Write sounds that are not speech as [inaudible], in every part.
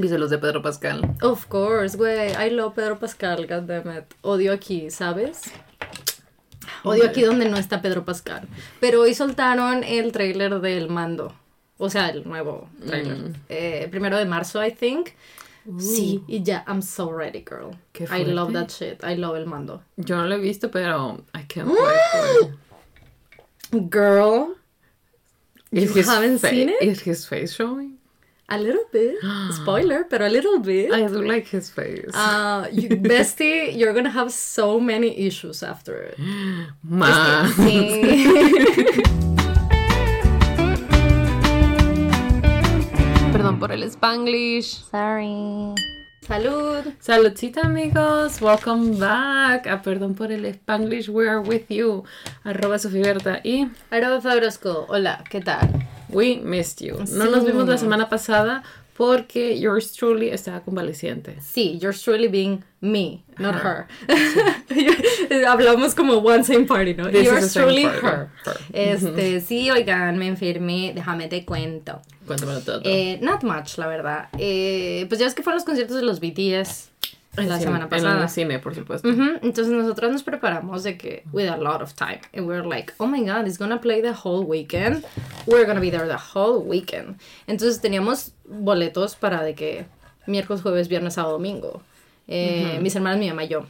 ¿Viste los de Pedro Pascal? Of course, güey. I love Pedro Pascal, goddammit. Odio aquí, ¿sabes? Odio aquí donde no está Pedro Pascal. Pero hoy soltaron el trailer del mando. O sea, el nuevo trailer. Mm. Eh, primero de marzo, I think. Sí, y ya, I'm so ready, girl. Qué I love that shit. I love el mando. Yo no lo he visto, pero I can't [gasps] wait for it. Girl, Is You haven't seen it? Is his face showing? A little bit. Spoiler, pero a little bit. I do like his face. Uh, you, bestie, you're gonna have so many issues after it. [gasps] Ma. Sí. [laughs] Perdón por el Spanglish. Sorry. Salud. Saludcita amigos, welcome back a Perdón por el Spanglish, we are with you, arroba Sofiberta y Arroba Fabrosco. Hola, ¿qué tal? We missed you. No nos Sí. vimos la semana pasada porque yours truly estaba convaleciente. Sí, you're truly being me, not her. [laughs] Hablamos como one same party, ¿no? This same truly party, her. her. Este, sí, oigan, me enfermé, déjame te cuento. Cuéntamelo todo. Eh, not much, la verdad. Eh, pues ya ves que fueron los conciertos de los BTS En la cine- semana En pasada. el cine, por supuesto. Entonces nosotros nos preparamos de que with a lot of time and we're like, oh my god, it's gonna play the whole weekend. We're gonna be there the whole weekend. Entonces teníamos boletos para de que miércoles, jueves, viernes, sábado, domingo. Eh, Mis hermanas, mi mamá y yo.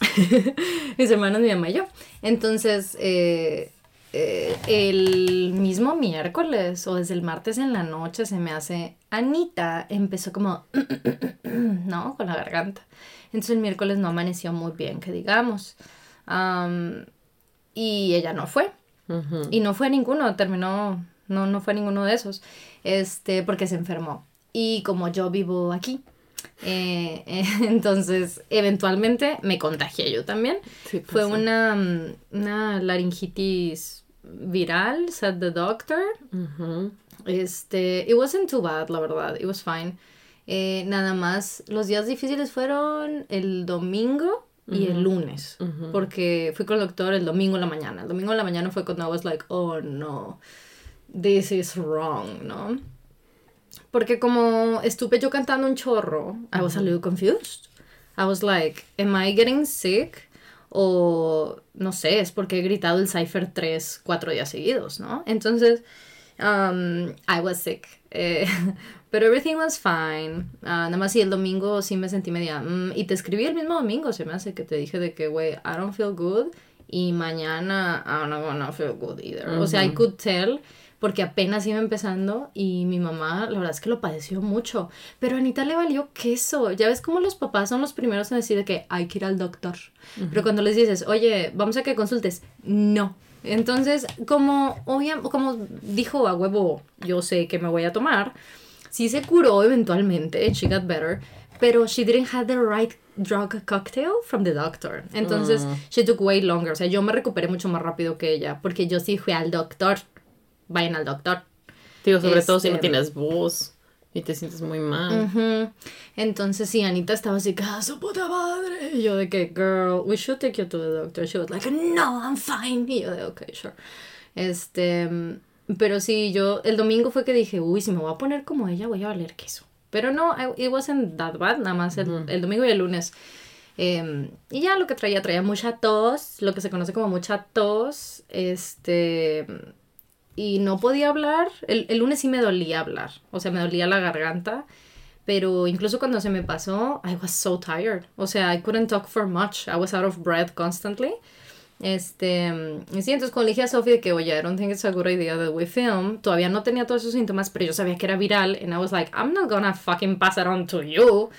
[laughs] mis hermanos, mi mamá y yo. Entonces, eh, eh, el mismo miércoles o desde el martes en la noche se me hace, Anita empezó como, [clears throat] ¿no? Con la garganta. Entonces el miércoles no amaneció muy bien, que digamos. Am, y ella no fue. Y no fue ninguno, terminó, no, no fue ninguno de esos, este, porque se enfermó. Y como yo vivo aquí, eh, eh, [laughs] entonces eventualmente me contagié yo también. Sí, Fue pasa. una, una laringitis viral, said the doctor. Este, it wasn't too bad, la verdad, it was fine. Eh, nada más, los días difíciles fueron el domingo y el lunes, porque fui con el doctor el domingo en la mañana. El domingo en la mañana fue cuando I was like, oh no, this is wrong, ¿no? Porque como estuve yo cantando un chorro, I was a little confused. I was like, am I getting sick? O no sé, es porque he gritado el Cypher 3 cuatro días seguidos, ¿no? Entonces, um, I was sick. Eh, [laughs] pero everything was fine. Ah, nada más y el domingo sí me sentí media. mm, y te escribí el mismo domingo, se me hace que te dije de que, güey, I don't feel good. Y mañana I'm not gonna feel good either. O sea, I could tell porque apenas iba empezando y mi mamá, la verdad es que lo padeció mucho. Pero a Anita le valió queso. Ya ves cómo los papás son los primeros en decir de que hay que ir al doctor. Pero cuando les dices, oye, vamos a que consultes, no. Entonces, como, obvia- como dijo a huevo, yo sé que me voy a tomar, sí se curó eventualmente, she got better, pero she didn't have the right drug cocktail from the doctor. Entonces, she took way longer. O sea, yo me recuperé mucho más rápido que ella, porque yo sí fui al doctor. Vayan al doctor. Digo, sobre todo si no Este- tienes voz y te sientes muy mal. Entonces, sí, Anita estaba así, "Ah, su puta madre! Y yo de que, girl, we should take you to the doctor. She was like, no, I'm fine. Y yo de, ok, sure. Este, pero sí, yo, el domingo fue que dije, uy, si me voy a poner como ella, voy a valer queso. Pero no, I- it wasn't that bad, nada más el, el domingo y el lunes. Em, y ya lo que traía, traía mucha tos, lo que se conoce como mucha tos, este, y no podía hablar. El, el lunes sí me dolía hablar, o sea, me dolía la garganta, pero incluso cuando se me pasó, I was so tired. O sea, I couldn't talk for much. I was out of breath constantly. Este, y sí, entonces cuando le dije a Sophie de que, oye, I don't think it's a good idea that we film, todavía no tenía todos esos síntomas, pero yo sabía que era viral, and I was like, I'm not gonna fucking pass it on to you.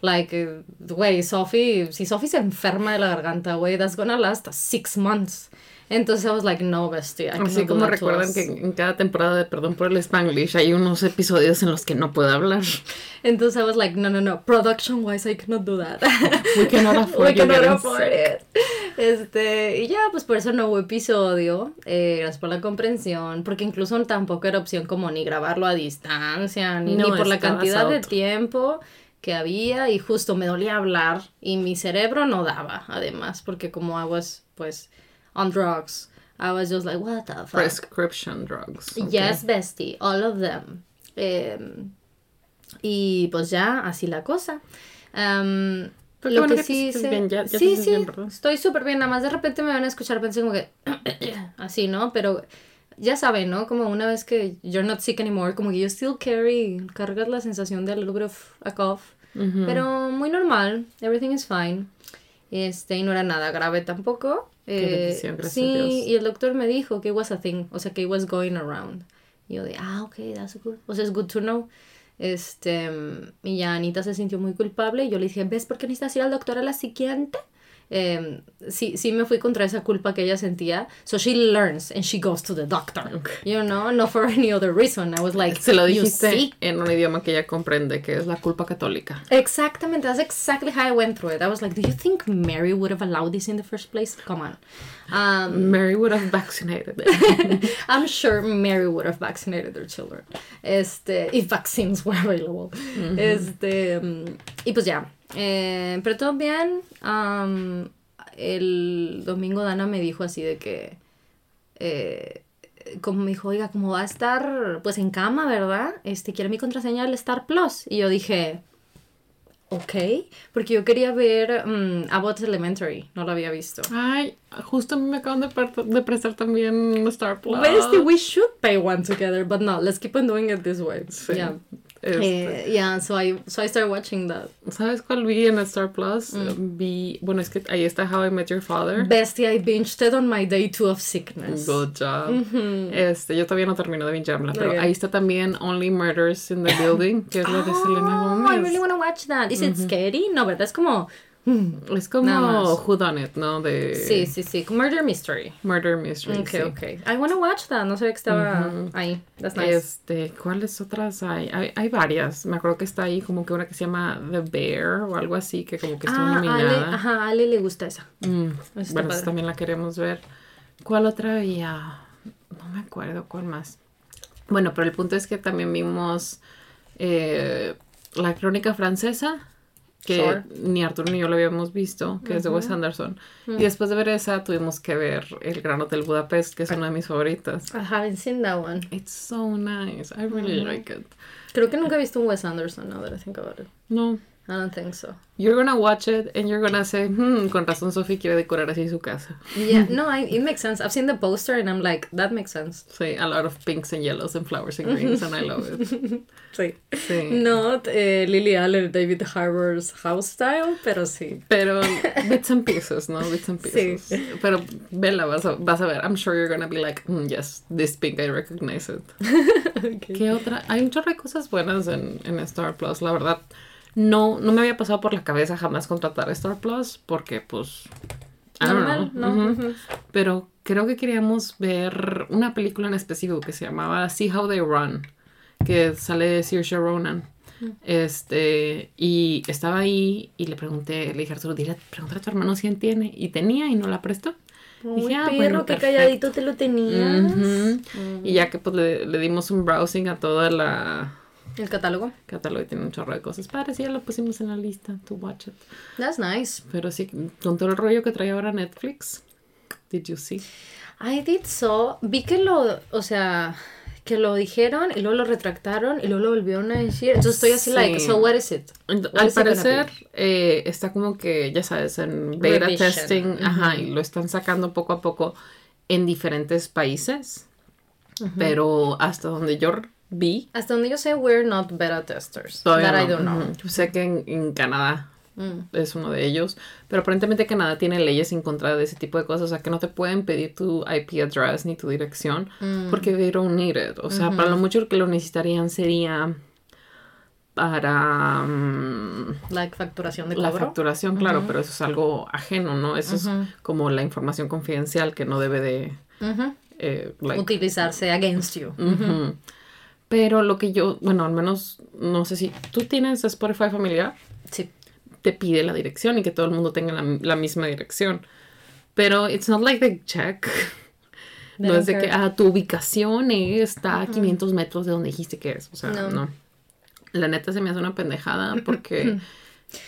Like, güey, Sophie, si Sophie se enferma de la garganta, güey, that's gonna last six months. Entonces I was like, no, bestie, I Así como recuerdan que en cada temporada de Perdón por el Spanglish hay unos episodios en los que no puedo hablar. Entonces I was like, no, no, no, production wise I cannot do that. [laughs] We cannot afford We cannot afford it. Este, y ya, pues por eso no hubo episodio. Eh, gracias por la comprensión. Porque incluso tampoco era opción como ni grabarlo a distancia, ni, No, ni por la cantidad de tiempo que había. Y justo me dolía hablar. Y mi cerebro no daba, además. Porque como I was, pues, on drugs. I was just like, what the fuck. Prescription drugs. Yes, bestie, all of them. Em, Y pues ya, así la cosa. Qué lo bueno que que sí sientes hice- bien, ya- ya te sí, sí, estoy súper bien. Nada más de repente me van a escuchar, pensé como que [clears throat] así, ¿no? Pero ya saben, ¿no? Como una vez que you're not sick anymore, como que you still carry, cargas la sensación de a little bit of a cough. Pero muy normal, everything is fine. Este, y no era nada grave tampoco. Qué Eh, bendición, gracias sí, a Dios. y el doctor me dijo que it was a thing, o sea, que it was going around. Y yo de, ah, ok, that's good. O sea, es good to know. Este, y ya Anita se sintió muy culpable y yo le dije, ¿ves por qué necesitas ir al doctor a la siguiente? Eh, sí, sí me fui contra esa culpa que ella sentía. So she learns and she goes to the doctor. You know, not for any other reason. I was like, Se lo "You dijiste see?" en un idioma que ella comprende, que es la culpa católica. Exactamente, that's exactly how I went through it. I was like, do you think Mary would have allowed this in the first place? Come on. Um, Mary would have vaccinated them. [laughs] I'm sure Mary would have vaccinated their children. Este, if vaccines were available. Este, mm, y pues ya. Eh, pero todo bien. Am, el domingo Dana me dijo así de que. eh, como me dijo, oiga, como va a estar pues en cama, ¿verdad? Este, quiere mi contraseña del Star Plus. Y yo dije, ok, porque yo quería ver mm, Abbott Elementary, no lo había visto. Ay, justo a mí me acaban de, de prestar también Star Plus. Bestie, we should pay one together, but no, let's keep on doing it this way. Sí. Yeah. Este, Eh, yeah, so I so I started watching that. ¿Sabes cuál vi en Star Plus? Mm. Vi, bueno, es que ahí está How I Met Your Father. Bestie, I binged it on my day two of sickness. Good job. Este, yo todavía no termino de bingearla, pero Ok. ahí está también Only Murders in the Building, que es la de Selena Oh, Gomez. I really want to watch that. Is it scary? No, ¿verdad? Es como mm, Es como. Who Done It, ¿no? De sí, sí, sí, murder mystery. Murder Mystery. Okay, sí. okay. I want to watch that. No sabía que estaba ahí. That's nice. Este, ¿cuáles otras hay? hay? Hay varias. Me acuerdo que está ahí como que una que se llama The Bear o algo así, que como que está ah, Ale, nominada. ajá, a Ale le gusta esa. Mm, bueno, esa también la queremos ver. ¿Cuál otra había? No me acuerdo cuál más. Bueno, pero el punto es que también vimos eh, La Crónica Francesa, que Sure. ni Arturo ni yo lo habíamos visto, que es de Wes Anderson. Y después de ver esa, tuvimos que ver El Gran Hotel Budapest, que es una de mis favoritas. I haven't seen that one. It's so nice. I really like it. Creo que nunca he visto un Wes Anderson, now that I think about it. No. I don't think so. You're gonna watch it and you're gonna say, hmm, con razón Sophie quiere decorar así su casa. Yeah, [laughs] no, I, it makes sense. I've seen the poster and I'm like, that makes sense. Sí, a lot of pinks and yellows and flowers and greens and I [laughs] love it. Sí. Sí. Not eh, Lily Allen, David Harbour's house style, pero sí. Pero [laughs] bits and pieces, ¿no? Bits and pieces. Pero vela, vas a, vas a ver. I'm sure you're gonna be like, "Mm, yes, this pink, I recognize it. ¿Qué otra? Hay un chorro de cosas buenas en, en Star Plus, la verdad. No, no me había pasado por la cabeza jamás contratar Star Plus porque, pues, I don't Normal, know. ¿no? Pero creo que queríamos ver una película en específico que se llamaba See How They Run, que sale de Saoirse Ronan. Este, y estaba ahí y le pregunté, le dije Arturo, dile, pregúntale a tu hermano si él tiene. Y tenía y no la prestó. Uy, Dije, ah, perro, bueno, qué calladito te lo tenías. Y ya que pues le, le dimos un browsing a toda la El catálogo. catálogo y tiene un chorro de cosas ya lo pusimos en la lista to watch it. That's nice. Pero sí, con todo el rollo que trae ahora Netflix, did you see? I did so. Vi que lo, o sea, que lo dijeron y luego lo retractaron y luego lo volvieron a decir. Entonces estoy así Sí. like, so what is it? What Al is it parecer eh, está como que, ya sabes, en beta Revision. testing, ajá, y lo están sacando poco a poco en diferentes países. Pero hasta donde yo vi, Hasta donde yo sé, we're not beta testers. todavía That I no. don't know. Ujú. Sé que en, en Canadá Mm. es uno de ellos, pero aparentemente Canadá tiene leyes en contra de ese tipo de cosas, o sea que no te pueden pedir tu IP address ni tu dirección Mm. porque they don't need it. O sea, para lo mucho que lo necesitarían sería para mm, Like facturación de la cobro. facturación, claro, pero eso es algo ajeno, ¿no? Eso es como la información confidencial que no debe de... Ujú. eh, like, Utilizarse against you. Pero lo que yo, bueno, al menos, no sé si tú tienes Spotify familiar, Sí. te pide la dirección y que todo el mundo tenga la, la misma dirección. Pero it's not like they check. [laughs] They No es de que, care. ah, tu ubicación está a 500 metros de donde dijiste que es. O sea, No. no. La neta se me hace una pendejada [laughs] porque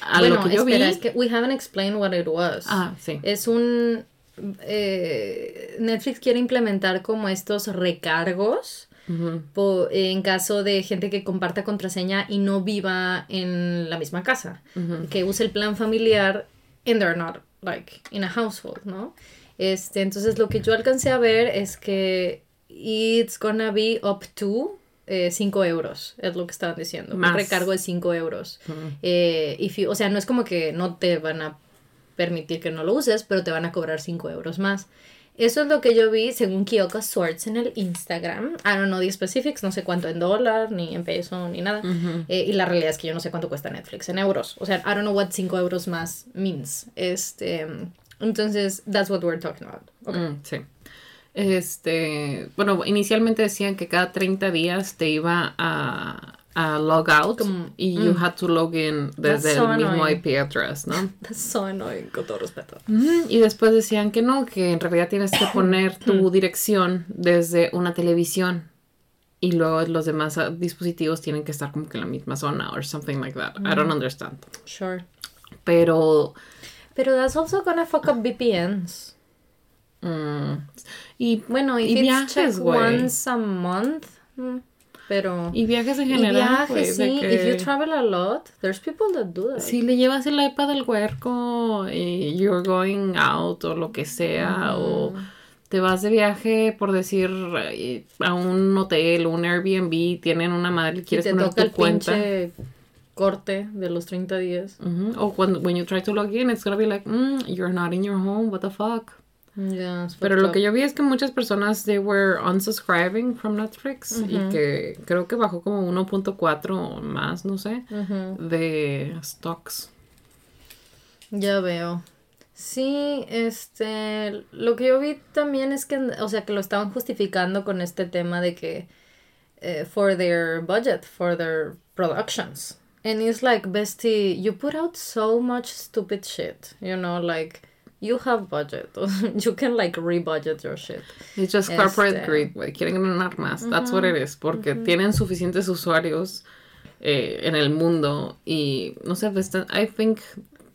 a bueno, lo que yo espera, vi... es que we haven't explained what it was. Ah, sí. Es un... eh, Netflix quiere implementar como estos recargos en caso de gente que comparta contraseña y no viva en la misma casa, que use el plan familiar and they're not like in a household, ¿no? Este, entonces lo que yo alcancé a ver es que it's gonna be up to 5 eh, euros, es lo que estaban diciendo. Un recargo de 5 euros. Eh, o sea, no es como que no te van a permitir que no lo uses, pero te van a cobrar 5 euros más. Eso es lo que yo vi según Kyoko Swords en el Instagram. I don't know the specifics, no sé cuánto en dólar, ni en peso, ni nada. Eh, y la realidad es que yo no sé cuánto cuesta Netflix en euros. O sea, I don't know what 5 euros más means. Este, entonces, that's what we're talking about. Mm, sí. Este, bueno, inicialmente decían que cada 30 días te iba a, a log out y you mm. had to log in desde el mismo IP address, ¿no? [laughs] That's so annoying, con todo respeto. Y después decían que no, que en realidad tienes que [coughs] poner tu dirección desde una televisión y luego los demás ah, dispositivos tienen que estar como que en la misma zona or something like that. I don't mm. understand. Sure. Pero pero that's also gonna fuck up VPNs. Mm. Y bueno, y viajes, once a month. Mm, pero. Y viajes en general. Y viajes, sí. Que... If you travel a lot, there's people that do that. Si le llevas el iPad al huerco y you're going out o lo que sea, o te vas de viaje, por decir, a un hotel o un Airbnb, tienen una madre, quieres poner tu cuenta corte de los 30 días. O cuando when you try to log in, it's gonna be like, mm, you're not in your home, what the fuck. Yeah, Pero lo que yo vi es que muchas personas they were unsubscribing from Netflix y que creo que bajó como 1.4 más, no sé, de stocks. Ya veo. Sí, este, lo que yo vi también es que, o sea, que lo estaban justificando con este tema de que eh, for their budget, for their productions. And it's like, bestie, you put out so much stupid shit, you know, like you have budget. [laughs] you can like rebudget your shit. It's just corporate este... greed, güey. Quieren ganar más. That's what it is. Porque tienen suficientes usuarios eh, en el mundo y no sé, I think,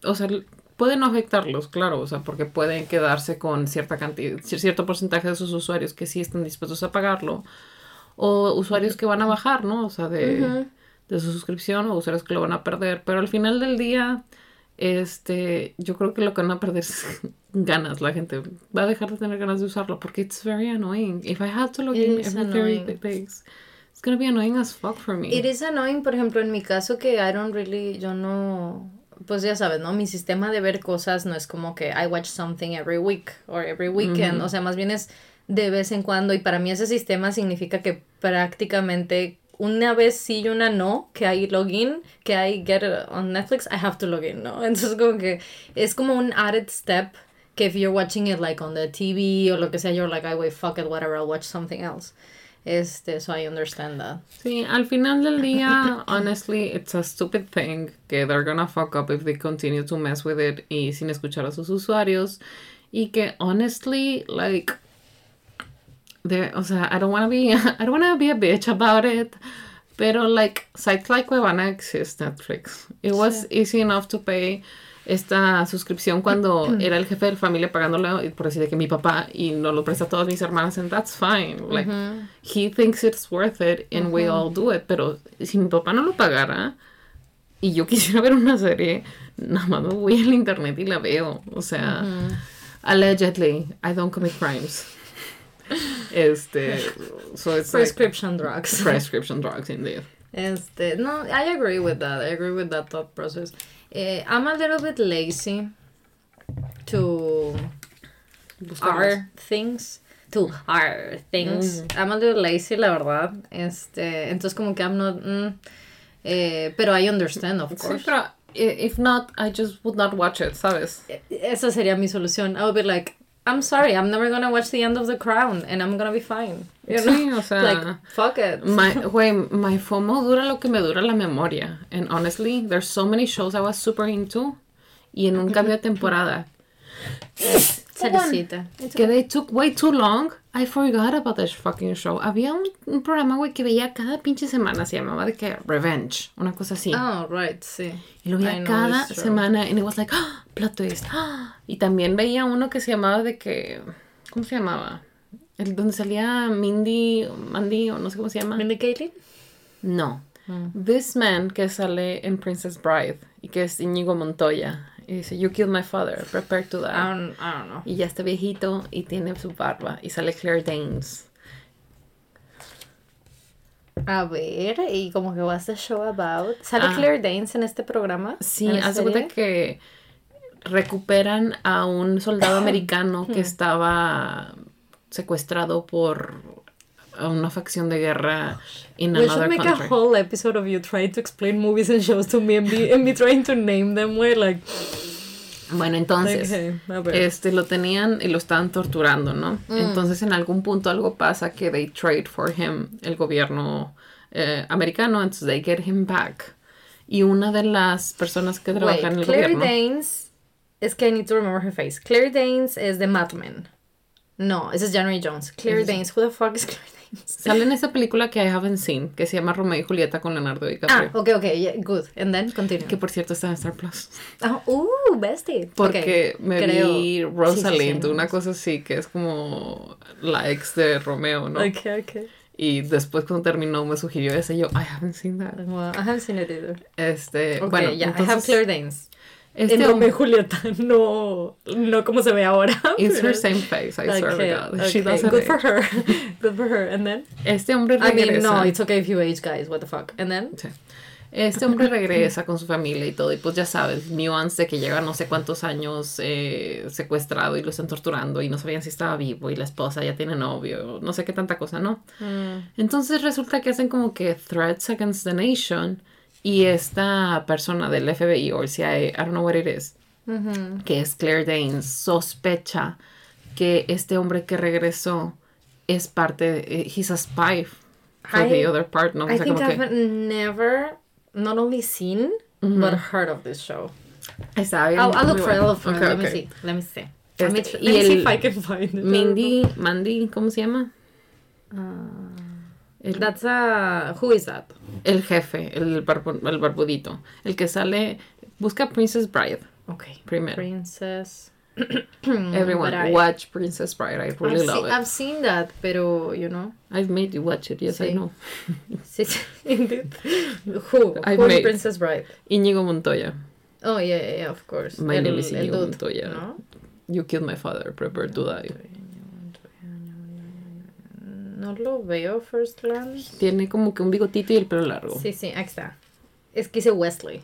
o sea, pueden afectarlos, claro, o sea, porque pueden quedarse con cierta cantidad, cierto porcentaje de sus usuarios que sí están dispuestos a pagarlo o usuarios que van a bajar, ¿no? O sea, de de su suscripción o usuarios que lo van a perder, pero al final del día, este, yo creo que lo que van a perder es [laughs] ganas, la gente va a dejar de tener ganas de usarlo porque it's very annoying. If I had to log in every three days, it's gonna be annoying as fuck for me. It is annoying, por ejemplo, en mi caso que I don't really, yo no, pues ya sabes, ¿no? Mi sistema de ver cosas no es como que I watch something every week or every weekend, o sea, más bien es de vez en cuando y para mí ese sistema significa que prácticamente una vez sí y una no, que hay login, que hay get on Netflix, I have to login, ¿no? [laughs] Entonces como que es como un added step que if you're watching it like on the TV o lo que sea, you're like, I wait, fuck it, whatever, I'll watch something else. Este, so I understand that. Sí, al final del día, [laughs] honestly, it's a stupid thing que they're gonna fuck up if they continue to mess with it y sin escuchar a sus usuarios. Y que, honestly, like, o sea, I don't want to be, [laughs] I don't want to be a bitch about it. Pero, like, sites like Cuevana exist Netflix. It was easy enough to pay esta suscripción cuando [clears throat] era el jefe de la familia pagándole, por decir, de que mi papá y no lo presta a todas mis hermanas, and that's fine. Like, he thinks it's worth it, and we all do it. Pero si mi papá no lo pagara y yo [laughs] quisiera ver una serie, nada más me voy al internet y la veo. O sea, allegedly, I don't commit crimes. Este, so it's prescription drugs. [laughs] Prescription drugs, indeed. Este, no, I agree with that. I agree with that thought process. Uh, I'm a little bit lazy to hard things. To hard things. Mm. I'm a little lazy, la verdad. Este, entonces como que I'm not. Mm, eh, pero I understand, of course. Sí, pero if not, I just would not watch it, ¿sabes? Esa sería mi solución. I would be like, I'm sorry, I'm never gonna watch the end of The Crown and I'm gonna be fine. [laughs] You know? Sí, o sea, like, fuck it. My, [laughs] güey, my FOMO dura lo que me dura la memoria. And honestly, there's so many shows I was super into. Y en un cambio de temporada. Que they took way too long. I forgot about this fucking show. Había un, un programa, güey, que veía cada pinche semana. Se llamaba de que Revenge. Una cosa así. Oh, right, sí. Y lo veía cada semana. And it was like, [gasps] plot twist. [gasps] Y también veía uno que se llamaba de que. ¿Cómo se llamaba? El donde salía Mindy, Mandy, o no sé cómo se llama. ¿Mindy Kaling? No. This man que sale en Princess Bride y que es Íñigo Montoya. Y dice, You killed my father, prepare to die. I don't, I don't know. Y ya está viejito y tiene su barba. Y sale Claire Danes. A ver, ¿y como que what's the show about? ¿Sale Ah. Claire Danes en este programa? Sí, ¿En la hace cuenta que recuperan a un soldado [coughs] americano que estaba secuestrado por una facción de guerra in We should make country. a whole episode of you trying to explain movies and shows to me and me, [laughs] and me trying to name them. We're like, Bueno, entonces, a este lo tenían y lo estaban torturando, ¿no? Mm. Entonces en algún punto algo pasa que they trade for him, el gobierno eh, americano, entonces they get him back. Y una de las personas que Wait, trabajan en el Claire gobierno... Danes. Es que I need to remember her face. Claire Danes es de Mad Men. No, ese es January Jones. Claire Danes. Who the fuck is Claire Danes? Sale en esa película que I haven't seen, que se llama Romeo y Julieta con Leonardo Ah, DiCaprio. okay, okay, yeah, good. And then continue. Que por cierto está en Star Plus. Ah, uh, bestie. Porque Okay, me creo. vi Sí, sí, sí, Rosalind, una cosa así, que es como la ex de Romeo, ¿no? Okay, okay. Y después cuando terminó me sugirió ese yo, I haven't seen that. Well, I haven't seen it either. Este, Okay, bueno, yeah, I have entonces, Claire Danes. Este en Romeo y Julieta, [laughs] no, no como se ve ahora. [laughs] it's her same face, I swear Okay, to God. She okay, doesn't Good for age. her. [laughs] Good for her. And then? Este hombre I regresa. mean, no, it's okay if you age, guys. What the fuck? And then? Sí. Este hombre regresa con su familia y todo, y pues ya sabes, nuance de que lleva no sé cuántos años eh, secuestrado y lo están torturando y no sabían si estaba vivo y la esposa ya tiene novio, no sé qué tanta cosa, ¿no? Entonces resulta que hacen como que threats against the nation y esta persona del FBI o el CIA, I don't know what it is, que es Claire Danes, sospecha que este hombre que regresó es parte de, eh, he's a spy for I- the other part, ¿no? O I sea, think como I've que never not only seen but heard of this show. está bien. I'll, I'll look for it. I'll look for it. Ok, Let me see. Let me see. Este, let me, let see if I can find it. Mindy, Mandy, ¿cómo se llama? El, That's a. Who is that? el jefe, el, barbu- el barbudito. El que sale, busca Princess Bride Okay. primero. Princess. [clears throat] Everyone, watch Princess Bride. I really I've, love it. I've seen that, pero you know. I've made you watch it, yes, I know. [laughs] Sí, sí, [laughs] indeed. Who? I've Who is made- Princess Bride? Íñigo Montoya. Oh, yeah, yeah, of course. My el, name is Íñigo Montoya. ¿no? You killed my father, prepare to die. No lo veo first glance. Tiene como que un bigotito y el pelo largo. Sí, sí, aquí está. Es que dice Wesley.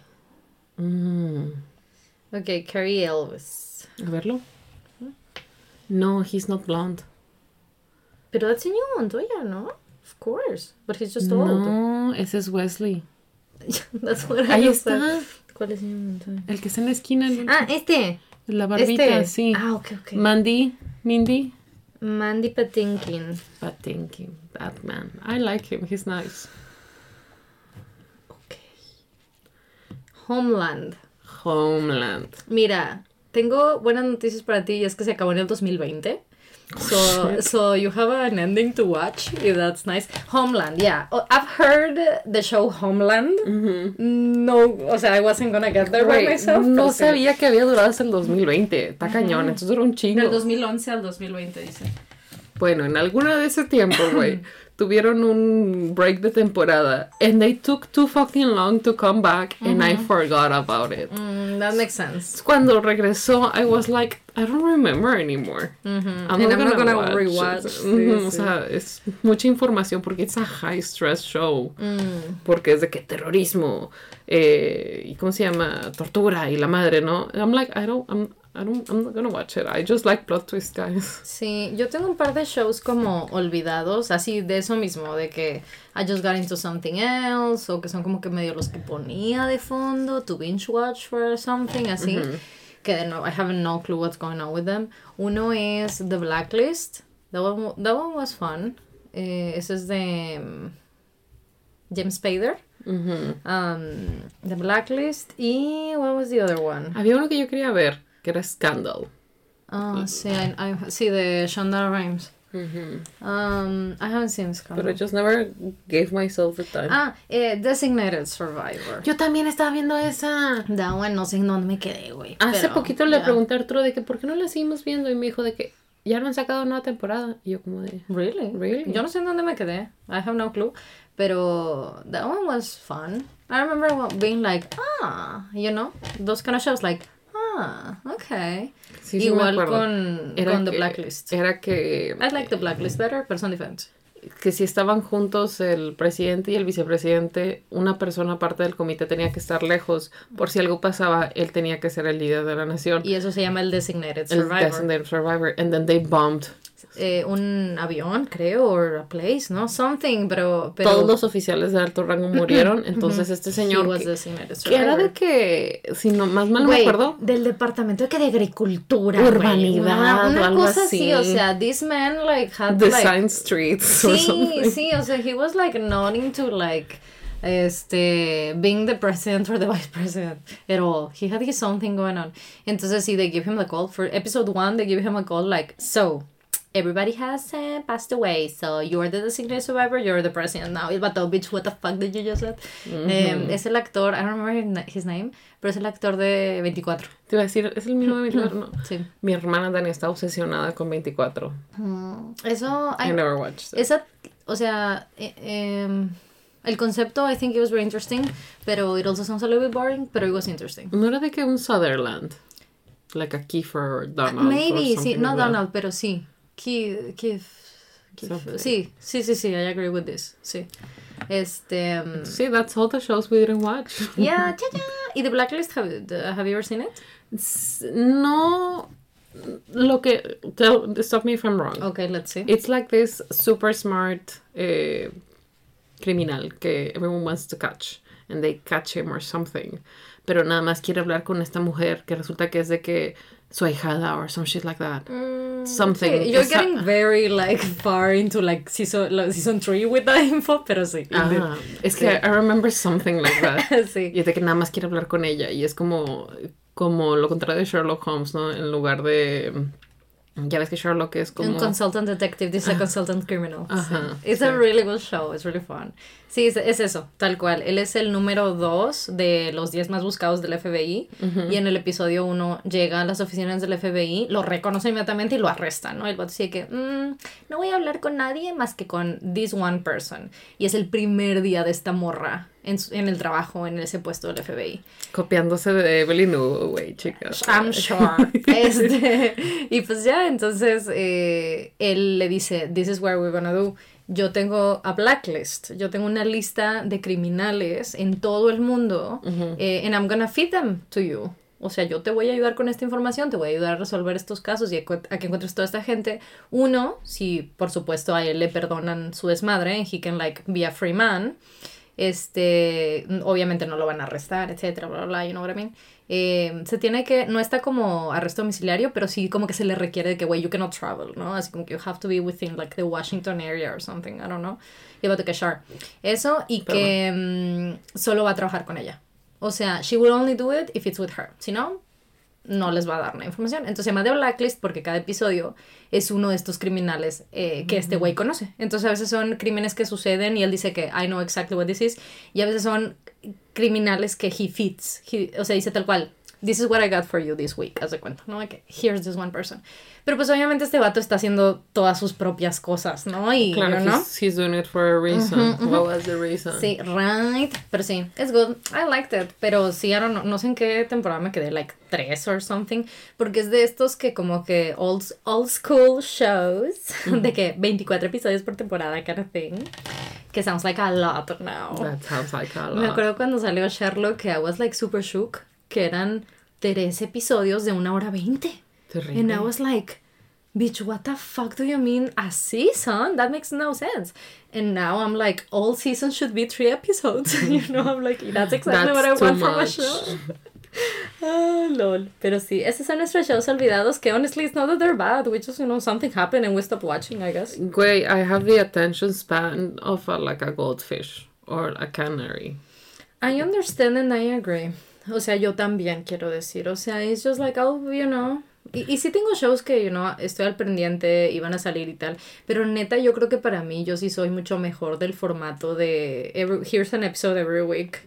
Mm. Ok, Carrie Elvis. A verlo. No, he's not blonde. Pero that's Íñigo Montoya, ¿no? Of course. But he's just old. No, ese es Wesley. [laughs] that's what I Ahí está. ¿Cuál es Íñigo Montoya? El que está en la esquina. ¿no? Ah, este. La barbita, este. sí. Ah, ok, ok. Mandy, Mindy, Mandy Patinkin. Patinkin, that man. I like him, he's nice. Ok. Homeland. Homeland. Mira, tengo buenas noticias para ti y es que se acabó en el 2020. So, so you have an ending to watch, if that's nice. Homeland, yeah. Oh, I've heard the show Homeland. No, o sea, I wasn't gonna get there by Güey, myself. no sí. sabía que había durado hasta el 2020. Está cañón, entonces duró un chingo. Del 2011 al 2020, dice. Bueno, en alguna de ese tiempo, [clears throat] güey, tuvieron un break de temporada. And they took too fucking long to come back and I forgot about it. Mm, that makes sense. Cuando regresó, I was like, I don't remember anymore. I'm And I'm not gonna watch it. rewatch, sí, O sea, es mucha información porque es a high stress show. Mm. Porque es de que terrorismo eh, y cómo se llama tortura y la madre, ¿no? I'm like, I don't, I'm, I don't, I'm not gonna watch it. I just like plot twist, guys. Sí, yo tengo un par de shows como olvidados, así de eso mismo, de que I just got into something else, o que son como que medio los que ponía de fondo, to binge watch for something, así, que no, I have no clue what's going on with them. Uno es The Blacklist, that one, that one was fun, eh, ese es de mm, James Spader, um, The Blacklist, y what was the other one? Había uno que yo quería ver, que era Scandal. Ah, sí, I- I- sí, de Shonda Rhimes. Um, I haven't seen Scandal. Pero I just never gave myself the time. Ah, eh, Designated Survivor. Yo también estaba viendo esa. Da, bueno, no sé en dónde me quedé, güey. Hace pero poquito le pregunté a Arturo de que por qué no la seguimos viendo y me dijo de que ya no han sacado nueva temporada. Y yo como de... Really? Really? Yo no sé en dónde me quedé. I have no clue. Pero that one was fun. I remember being like, ah, you know, those kind of shows like, ah, okay. Sí, Igual con, con The Blacklist. Era que... I like The Blacklist better, pero son diferentes que si estaban juntos el presidente y el vicepresidente, una persona aparte del comité tenía que estar lejos. Por si algo pasaba, él tenía que ser el líder de la nación. Y eso se llama el designated survivor. El designated survivor. And then they bombed eh, un avión, creo, o a place, ¿no? Something, pero, Todos los oficiales de alto rango murieron, entonces este señor... Que, era de que, si no, más mal no me acuerdo... Del departamento de que de agricultura, Urbanidad una, o algo cosa así. o sea, this man, like, had, Design streets Sí, sí, o sea, he was, like, not into, like este, being the president or the [laughs] vice president at all. He had his own thing going on. Entonces, sí, they give him the call. For episode one, they give him a call like, so, everybody has uh, passed away, so you're the designated survivor, you're the president now. El vato, bitch, what the fuck did you just say? Mm es el actor, I don't remember his name, pero es el actor de 24. Te iba a decir, ¿es el mismo de 24? No. Sí. Mi hermana Dani está obsesionada con 24. Mm, eso... I, never watched it. Esa, o sea... Eh, el concepto, I think it was very interesting, pero it also sounds a little bit boring, pero it was interesting. No era de que un Sutherland, like a Kiefer Donald. Maybe, sí, no Donald, pero sí. Keith, Keith, Sí, sí, sí, sí, I agree with this. Sí. Este. Um, sí, that's all the shows we didn't watch. yeah, cha, cha. ¿Y The Blacklist? Have, have you ever seen it? No. Lo que. Tell, stop me if I'm wrong. Okay, let's see. It's like this super smart eh, criminal que everyone wants to catch. And they catch him or something. Pero nada más quiere hablar con esta mujer que resulta que es de que su ahijada or some shit like that. Mm, Something. You're getting very like far into like season, like, season 3 with that [laughs] info, pero sí. Es que I remember something like that. [laughs] sí. Y es de que nada más quiere hablar con ella y es como como lo contrario de Sherlock Holmes, ¿no? En lugar de ya ves que Sherlock es como... Un consultant detective, a consultant criminal. Ajá, It's a really good show, it's really fun. Sí, es, eso, tal cual. Él es el número dos de los 10 más buscados del FBI. Y en el episodio 1 llega a las oficinas del FBI, lo reconoce inmediatamente y lo arresta, ¿no? El va dice que, mm, no voy a hablar con nadie más que con this one person. Y es el primer día de esta morra en, en, el trabajo en ese puesto del FBI. Copiándose de Evelyn Hugo, güey, chicas. I'm [laughs] sure. este, y pues ya, entonces eh, él le dice, this is what we're gonna do. Yo tengo a blacklist, yo tengo una lista de criminales en todo el mundo eh, and I'm gonna feed them to you. O sea, yo te voy a ayudar con esta información, te voy a ayudar a resolver estos casos y a, que encuentres toda esta gente. Uno, si por supuesto a él le perdonan su desmadre, he can like be a free man este, obviamente no lo van a arrestar, etcétera, bla, bla, bla, you know what I mean. Eh, se tiene que, no está como arresto domiciliario, pero sí como que se le requiere de que, güey, you cannot travel, ¿no? Así como que you have to be within, like, the Washington area or something, I don't know. You have to sure. Eso, y que mm, solo va a trabajar con ella. O sea, she will only do it if it's with her. Si no, no les va a dar la información. Entonces se llama The Blacklist porque cada episodio es uno de estos criminales eh, que este güey conoce. Entonces a veces son crímenes que suceden y él dice que I know exactly what this is. Y a veces son criminales que he fits. o sea, dice tal cual, this is what I got for you this week, haz de cuenta, ¿no? Like, here's this one person. Pero pues obviamente este vato está haciendo todas sus propias cosas, ¿no? Y, claro, ¿no? He's, he's doing it for a reason. What was the reason? Sí, right. Pero sí, it's good. I liked it. Pero sí, I don't know, no sé en qué temporada me quedé, like tres or something. Porque es de estos que como que old, old school shows, de que 24 episodios por temporada, kind of thing. Que sounds like a lot now. That sounds like a lot. Me acuerdo cuando salió Sherlock que I was like super shook. Que eran tres episodios de una hora veinte. Terrible. And I was like, bitch, what the fuck do you mean a season? That makes no sense. And now I'm like, all seasons should be three episodes. [laughs] you know, I'm like, that's exactly what I want from a show. oh, lol. Pero sí, esos son nuestros shows olvidados que honestly it's not that they're bad. We just, you know, something happened and we stopped watching, I guess. Wait, I have the attention span of a, like a goldfish or a canary. I understand and I agree. O sea, yo también quiero decir. O sea, it's just like, oh, you know. Y, y sí tengo shows que, you know, estoy al pendiente y van a salir y tal. Pero neta, yo creo que para mí, yo sí soy mucho mejor del formato de here's an episode every week.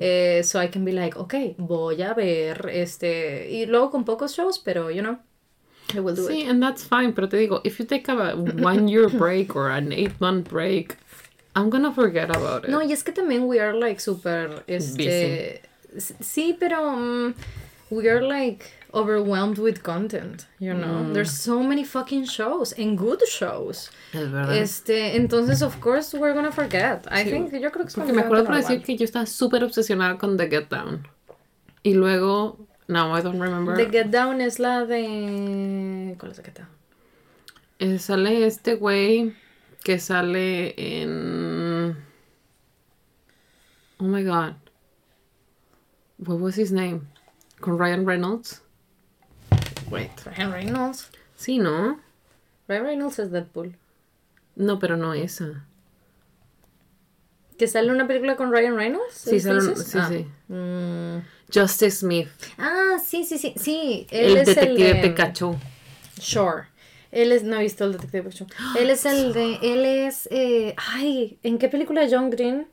eh, so I can be like, ok, voy a ver este. Y luego con pocos shows, pero, you know. I will do sí, and that's fine, pero te digo, if you take a one year [coughs] break or an eight month break, I'm gonna forget about it. No, y es que también we are like super, este, sí, pero um, we are like overwhelmed with content, you know. Mm. There's so many fucking shows and good shows. Es verdad. Este, entonces, of course, we're gonna forget. I sí. think, yo creo que es Porque me acuerdo por decir que yo estaba súper obsesionada con The Get Down. Y luego, no, I don't remember. The Get Down es la de... ¿Cuál es The Get Down? Eh, sale este güey que sale en... Oh my god. What was his name? Con Ryan Reynolds. Wait. Ryan Reynolds. Sí, ¿no? Ryan Reynolds es Deadpool. No, pero no esa. ¿Que sale una película con Ryan Reynolds? Sí, sale, sí, ah. sí. Mm. Justice Smith. Ah, sí, sí, sí. sí. Él el es detective el de... Pikachu. Sure. Él es, no he visto el detective Pikachu. [gasps] Él es el de, [gasps] él es, eh, ay, ¿en qué película John Green?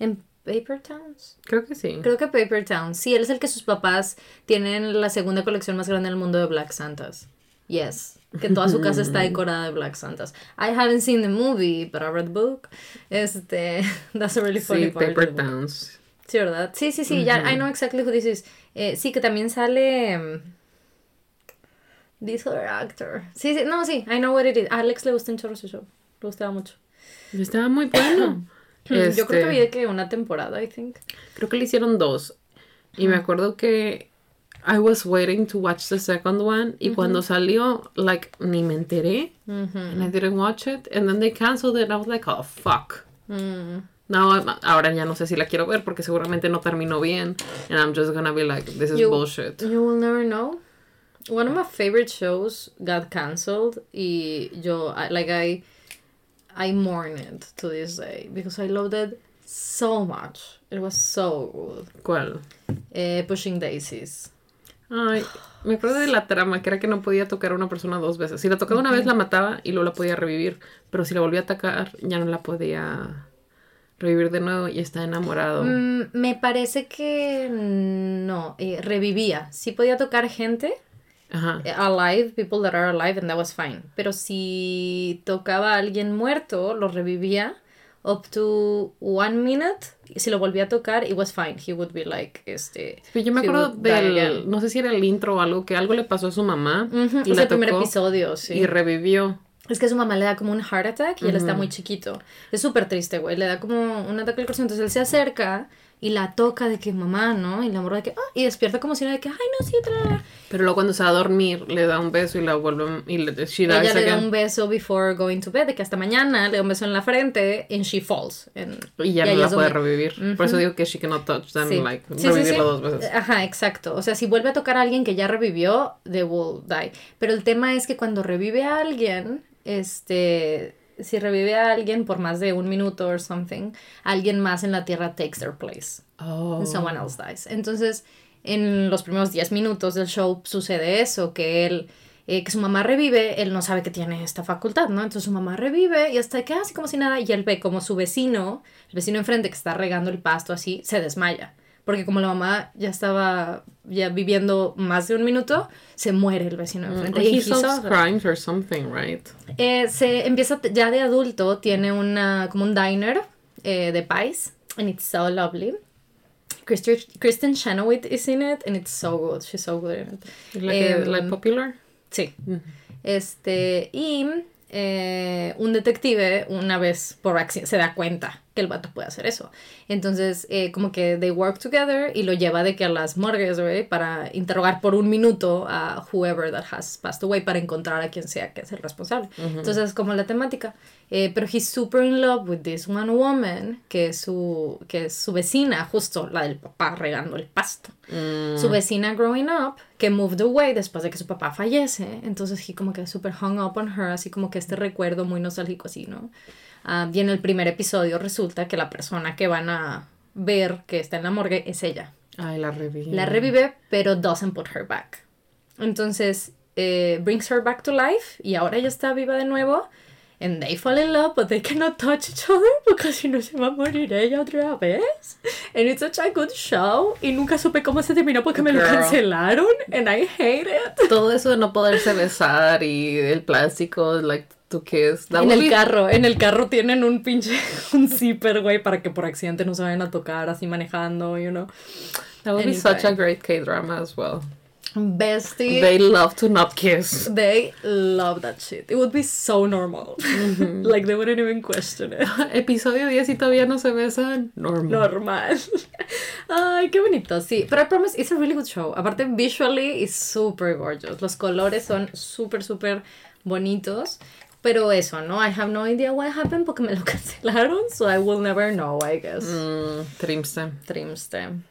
¿En Paper Towns? Creo que sí. Creo que Paper Towns. Sí, él es el que sus papás tienen la segunda colección más grande del mundo de Black Santas. Yes. Que toda su casa está [laughs] decorada de Black Santas. I haven't seen the movie, but I read the book. Este, [laughs] that's a really funny sí, part. Paper Towns. Sí, ¿verdad? Sí, sí, sí, ya, I know exactly who this is. Eh, sí, que también sale... Um, this other actor. Sí, sí, no, sí, I know what it is. A Alex le gusta un chorro su show. Le gustaba mucho. Estaba muy bueno. [coughs] este, Yo creo que vi que una temporada, I think. Creo que le hicieron dos. Y me acuerdo que I was waiting to watch the second one. Y cuando salió, like, ni me enteré. And I didn't watch it. And then they canceled it. And I was like, oh, fuck. Mm. No, ahora ya no sé si la quiero ver porque seguramente no terminó bien. And I'm just gonna be like, this is you, bullshit. You will never know. One of my favorite shows got canceled. Y yo, I, like, I, I mourn it to this day because I loved it so much. It was so good. ¿Cuál? Eh, Pushing Daisies. Ay, me acuerdo de la trama, que era que no podía tocar a una persona dos veces. Si la tocaba una vez, la mataba y luego la podía revivir. Pero si la volvía a atacar, ya no la podía revivir de nuevo y está enamorado. Mm, me parece que no, eh, revivía. Sí podía tocar gente. Ajá. eh, Alive, people that are alive, and that was fine. Pero si tocaba a alguien muerto, lo revivía up to one minute. Si lo volvía a tocar, it was fine. He would be like, este. Sí, yo me acuerdo del. No sé si era el intro o algo, que algo le pasó a su mamá. Ujú, y es la el primer tocó episodio, sí. Y revivió. Es que su mamá le da como un heart attack y él está muy chiquito. Es súper triste, güey. Le da como un ataque al corazón. Entonces él se acerca y la toca de que mamá, ¿no? Y la morra de que, ah, y despierta como si era de que, ay, no, sí, tra, tra, tra". Pero luego cuando se va a dormir, le da un beso y la vuelve. Y le she Ella dies le da un beso before going to bed, de que hasta mañana le da un beso en la frente and she falls. And- Y ya ahí no la puede donde- revivir. Por eso digo que she cannot touch them, Sí. like, sí, revivirlo sí. dos veces. Ajá, exacto. O sea, si vuelve a tocar a alguien que ya revivió, they will die. Pero el tema es que cuando revive a alguien, este, si revive a alguien por más de un minuto or something, alguien más en la Tierra takes their place. Oh. and someone else dies. Entonces, en los primeros 10 minutos del show sucede eso, que él, eh, que su mamá revive, él no sabe que tiene esta facultad, ¿no? Entonces su mamá revive y hasta que así como si nada, y él ve como su vecino, el vecino enfrente que está regando el pasto así, se desmaya. Porque como la mamá ya estaba ya viviendo más de un minuto, se muere el vecino enfrente. He Y he solves saw- crimes or something, right? eh, se empieza ya de adulto, tiene una como un diner eh, de pies, and it's so lovely. Kristen, Kristen Chenoweth is in it, and it's so good. She's so good in it. Like, Em, like popular. Sí. Este, y eh, un detective una vez por accidente se da cuenta que el vato puede hacer eso. Entonces, eh, como que they work together y lo lleva de que a las morgues, güey, para interrogar por un minuto a whoever that has passed away para encontrar a quien sea que es el responsable. Entonces, es como la temática. Eh, pero he's super in love with this one woman que es su, que es su vecina, justo la del papá regando el pasto Mm. su vecina growing up que moved away después de que su papá fallece entonces he como que super hung up on her así como que este recuerdo muy nostálgico así no Ah, y en el primer episodio resulta que la persona que van a ver que está en la morgue es ella Ay, la reviví. la revive pero doesn't put her back entonces eh, brings her back to life y ahora ella está viva de nuevo and they fall in love, but they cannot touch each other [laughs] because si no se va a morir ella otra vez. And it's such a good show. Y nunca supe cómo se terminó porque me lo cancelaron, and I hate it. Todo eso de no poderse besar y el plástico, like to kiss. en el carro, en el carro tienen un pinche [laughs] un zipper, güey, para que por accidente no se vayan a tocar así manejando, you know. That would be such a great K drama as well. Bestie. They love to not kiss. They love that shit. It would be so normal. [laughs] like they wouldn't even question it. [laughs] Episodio 10 y todavía no se besan. Normal. Normal. Ay, qué bonito. Sí, pero I promise it's a really good show. Aparte, visually it's super gorgeous. Los colores son súper, súper bonitos. Pero eso, ¿no? I have no idea what happened porque me lo [laughs] cancelaron, so I will never know, I guess. Mm, trimste. Trimste.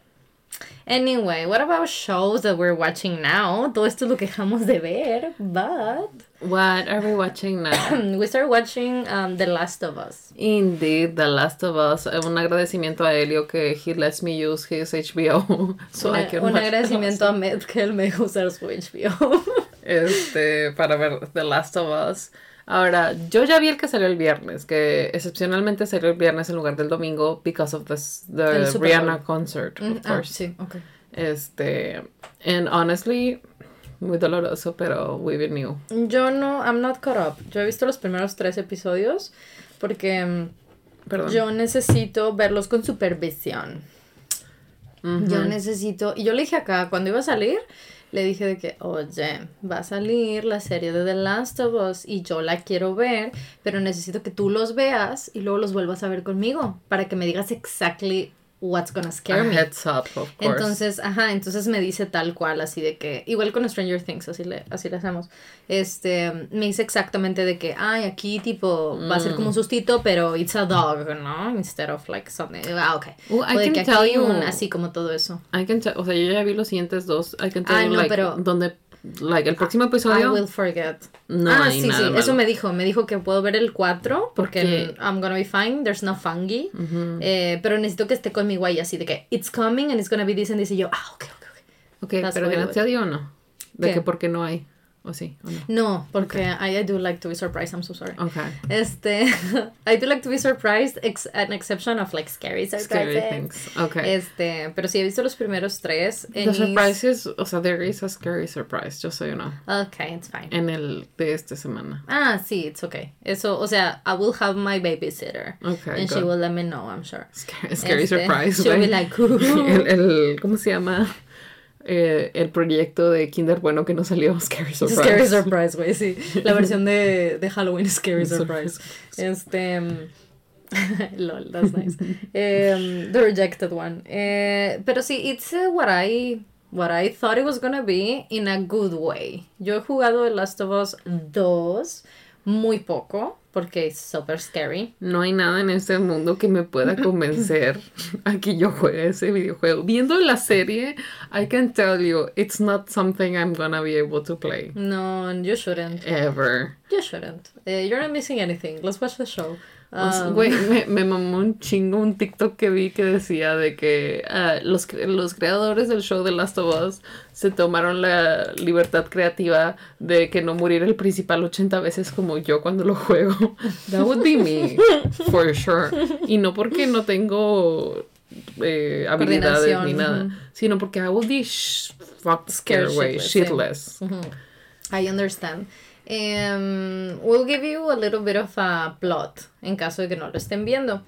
Anyway, what about shows that we're watching now? Todo esto es lo que dejamos de ver, but... What are we watching now? [coughs] we start watching um, The Last of Us. Indeed, The Last of Us. Un agradecimiento a Elio que he lets me use his HBO. [laughs] So I can un agradecimiento a Med que él me [laughs] deja usar su HBO. este, para ver The Last of Us. Ahora, yo ya vi el que salió el viernes, que excepcionalmente salió el viernes en lugar del domingo because of this, the Rihanna concert, of mm, ah, course. sí, okay. Este, and honestly, muy doloroso, pero we been new. Yo no, I'm not caught up. Yo he visto los primeros tres episodios porque mm, Perdón. yo necesito verlos con supervisión. Yo necesito, y yo le dije acá, cuando iba a salir, le dije de que, oye, va a salir la serie de The Last of Us y yo la quiero ver, pero necesito que tú los veas y luego los vuelvas a ver conmigo para que me digas exactly what's gonna scare me. Heads up, of course. Entonces, ajá, entonces me dice tal cual, así de que, igual con Stranger Things, así le, así le hacemos. Este, me dice exactamente de que, ay, aquí tipo, va a ser como un mm. sustito, pero it's a dog, ¿no? Instead of like something. Ah, ok. I can tell you, así como todo eso. I can o sea, yo ya vi los siguientes dos. I can tell you, no, like, pero, donde Like, el próximo episodio. I will forget. No ah, sí, sí, eso me dijo. Me dijo que puedo ver el 4 porque I'm gonna be fine, there's no fungi. eh, pero necesito que esté conmigo ahí así de que it's coming and it's gonna be this and this. Y yo, ah, ok, ok, ok. Ok, pero que no te dio o no. De que porque no hay. ¿O sí? ¿O no? no? porque I, I, do like to be surprised. I'm so sorry. Okay. Este, [laughs] I do like to be surprised, ex an exception of like scary surprises. Scary things. Okay. Este, pero sí he visto los primeros tres. The surprises, o sea, there is a scary surprise, yo soy una. Okay, it's fine. En el de esta semana. Ah, sí, it's okay. Eso, o sea, I will have my babysitter. Okay. And she will let me know, I'm sure. Scary, scary este, surprise. She'll be like, [laughs] el, el, ¿cómo se llama? Eh, el proyecto de Kinder Bueno que no salió, [laughs] Scary Surprise. Scary Surprise, güey, sí. La versión de, de Halloween Scary [laughs] Surprise. este... [laughs] lol, that's nice. Um, the Rejected One. Eh, pero sí, it's uh, what I... What I thought it was gonna be in a good way. Yo he jugado The Last of Us 2 muy poco porque es super scary. No hay nada en este mundo que me pueda [laughs] convencer a que yo juegue ese videojuego. Viendo la serie, I can tell you, it's not something I'm gonna be able to play. No, you shouldn't. Ever. You shouldn't. Uh, you're not missing anything. Let's watch the show. Um, güey, me, me, mamó un chingo un TikTok que vi que decía de que uh, los, los creadores del show de Last of Us se tomaron la libertad creativa de que no muriera el principal 80 veces como yo cuando lo juego. [laughs] That would be me, for sure. Y no porque no tengo eh, habilidades ni nada, sino porque I would be fucked scared, way, shitless. I understand. Um, we'll give you a little bit of a plot en caso de que no lo estén viendo.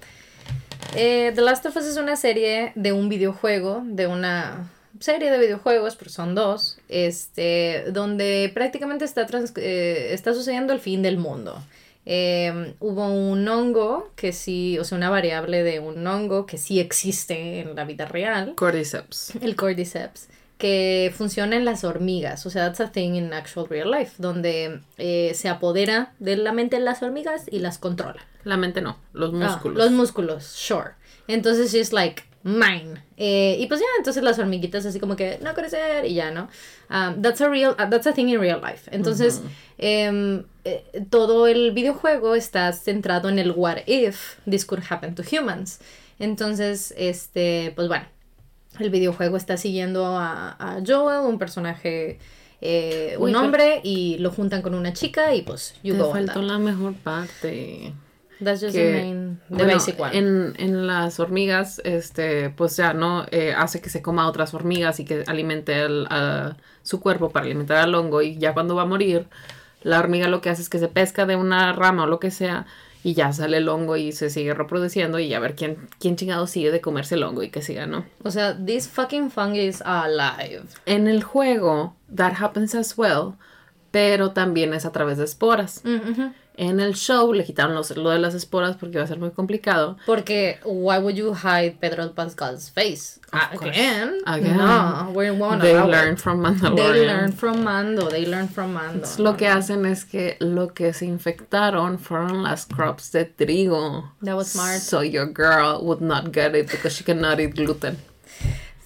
Eh, The Last of Us es una serie de un videojuego, de una serie de videojuegos, pero son dos, este, donde prácticamente está, eh, está sucediendo el fin del mundo. Em, hubo un hongo que sí, o sea, una variable de un hongo que sí existe en la vida real. Cordyceps. El Cordyceps que funciona en las hormigas, o sea, that's a thing in actual real life, donde eh, se apodera de la mente de las hormigas y las controla. La mente no, los ah, músculos. los músculos, sure. Entonces es like mine. Eh, y pues ya, entonces las hormiguitas así como que no crecer y ya, ¿no? Um, that's a real, uh, that's a thing in real life. Entonces, em, eh, todo el videojuego está centrado en el what if this could happen to humans. Entonces, este, pues bueno, el videojuego está siguiendo a, Joel, un personaje eh, un hombre y lo juntan con una chica y pues you te faltó la mejor parte. That's just the main, the basic one. En, en, las hormigas, este, pues ya, ¿no? Eh, hace que se coma otras hormigas y que alimente a su cuerpo para alimentar al hongo y ya cuando va a morir, la hormiga lo que hace es que se pesca de una rama o lo que sea y ya sale el hongo y se sigue reproduciendo y a ver quién, quién chingado sigue de comerse el hongo y que siga, ¿no? O sea, these fucking fungi are alive. En el juego, that happens as well, pero también es a través de esporas. Mm en el show le quitaron los, lo de las esporas porque iba a ser muy complicado. Porque, why would you hide Pedro Pascal's face? Again? Again. No, we want They learn from Mandalorian. They learn from Mando. They learn from Mando. lo que hacen es que lo que se infectaron fueron las crops de trigo. That was smart. So your girl would not get it because she cannot eat gluten.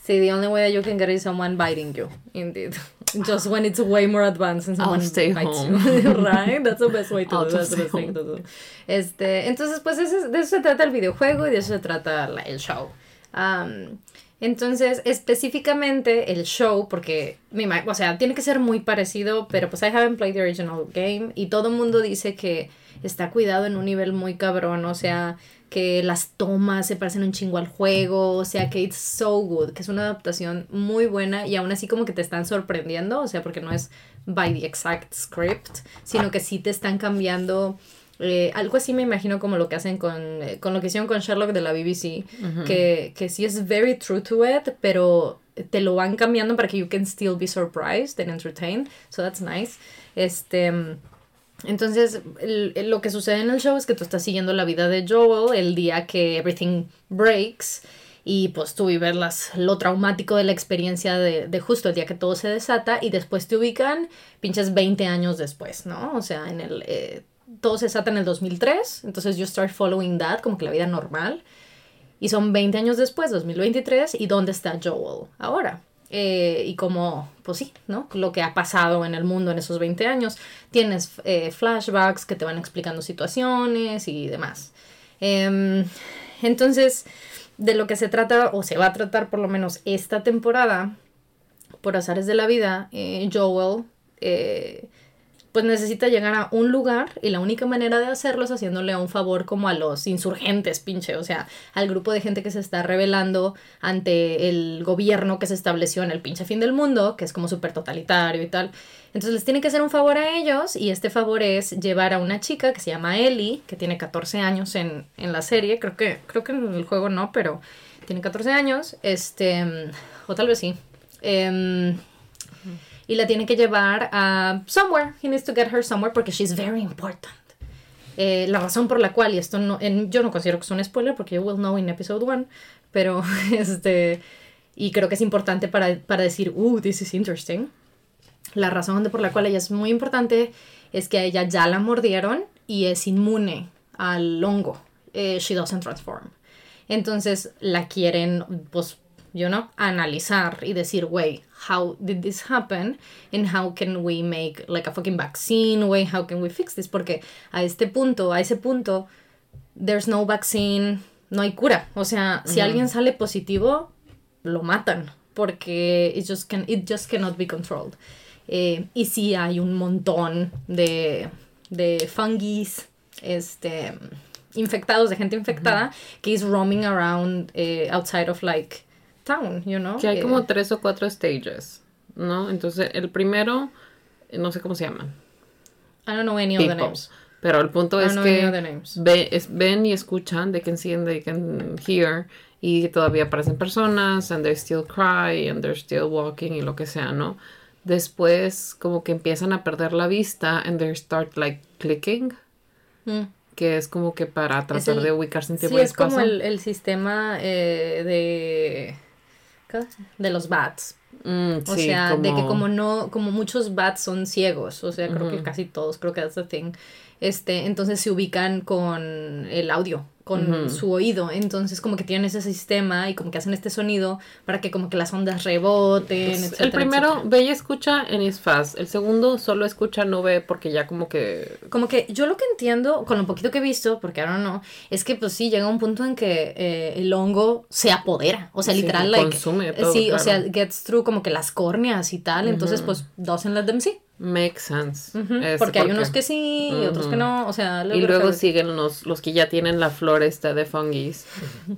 See, the only way that you can get it is someone biting you. Indeed. [laughs] just when it's way more advanced and someone I'll stay home. [laughs] right? That's the best way to [laughs] do. That's the best thing to do. Este, entonces, pues de eso se trata el videojuego y de eso se trata el show. Um, entonces, específicamente el show, porque, o sea, tiene que ser muy parecido, pero pues I haven't played the original game y todo el mundo dice que está cuidado en un nivel muy cabrón, o sea, que las tomas se parecen un chingo al juego, o sea que it's so good, que es una adaptación muy buena y aún así como que te están sorprendiendo, o sea, porque no es by the exact script, sino que sí te están cambiando. Eh, algo así me imagino como lo que hacen con, eh, con lo que hicieron con Sherlock de la BBC, que, que sí es very true to it, pero te lo van cambiando para que you can still be surprised and entertained, so that's nice. Este entonces, lo que sucede en el show es que tú estás siguiendo la vida de Joel el día que everything breaks y pues tú vives lo traumático de la experiencia de, justo el día que todo se desata y después te ubican pinches 20 años después, ¿no? O sea, en el... Eh, todo se desata en el 2003, entonces you start following that, como que la vida normal. Y son 20 años después, 2023, ¿y dónde está Joel ahora? Eh, y como, pues sí, ¿no? Lo que ha pasado en el mundo en esos 20 años. Tienes eh, flashbacks que te van explicando situaciones y demás. Em, entonces, de lo que se trata, o se va a tratar por lo menos esta temporada, por azares de la vida, eh, Joel pues necesita llegar a un lugar y la única manera de hacerlo es haciéndole un favor como a los insurgentes, pinche, o sea, al grupo de gente que se está rebelando ante el gobierno que se estableció en el pinche fin del mundo, que es como súper totalitario y tal. Entonces les tiene que hacer un favor a ellos y este favor es llevar a una chica que se llama Ellie, que tiene 14 años en, la serie, creo que, creo que en el juego no, pero tiene 14 años, este, o tal vez sí. Eh, y la tiene que llevar a somewhere. He needs to get her somewhere porque she's very important. Eh, la razón por la cual, y esto no, yo no considero que es un spoiler porque you will know in episode 1, pero [laughs] este, y creo que es importante para, para decir, uh, this is interesting. La razón por la cual ella es muy importante es que a ella ya la mordieron y es inmune al hongo. Eh, she doesn't transform. Entonces la quieren, pues, you know, analizar y decir, wey, how did this happen and how can we make like a fucking vaccine way how can we fix this porque a este punto a ese punto there's no vaccine no hay cura. O sea si alguien sale positivo lo matan porque it just can it just cannot be controlled. Eh, y si hay un montón de de fungis este infectados de gente infectada que is roaming around eh, outside of like town, you know. Que hay como eh, tres o cuatro stages, ¿no? Entonces, el primero, no sé cómo se llama. I don't know any of the names. Pero el punto es que ven y escuchan, they can see and they can hear, y todavía aparecen personas, and they still cry, and they're still walking, y lo que sea, ¿no? Después, como que empiezan a perder la vista, and they start like clicking. Mm. Que es como que para tratar de ubicarse en tiempo sí, es como el, el sistema eh, de de los bats. Mm, o sea, de que como no, como muchos bats son ciegos, o sea, creo que casi todos, creo que that's the thing. Este, entonces se ubican con el audio con su oído. Entonces como que tienen ese sistema y como que hacen este sonido para que como que las ondas reboten, pues, El primero ve y escucha en is fast. El segundo solo escucha, no ve porque ya como que... Como que yo lo que entiendo con lo poquito que he visto, porque ahora no, es que pues sí llega un punto en que eh, el hongo se apodera. O sea, literal, like, consume todo, Sí, o sea, gets through como que las córneas y tal. Entonces pues doesn't let them see. Makes sense. porque hay unos que sí y otros que no, o sea... Y luego siguen los, los que ya tienen la flor esta de fungis,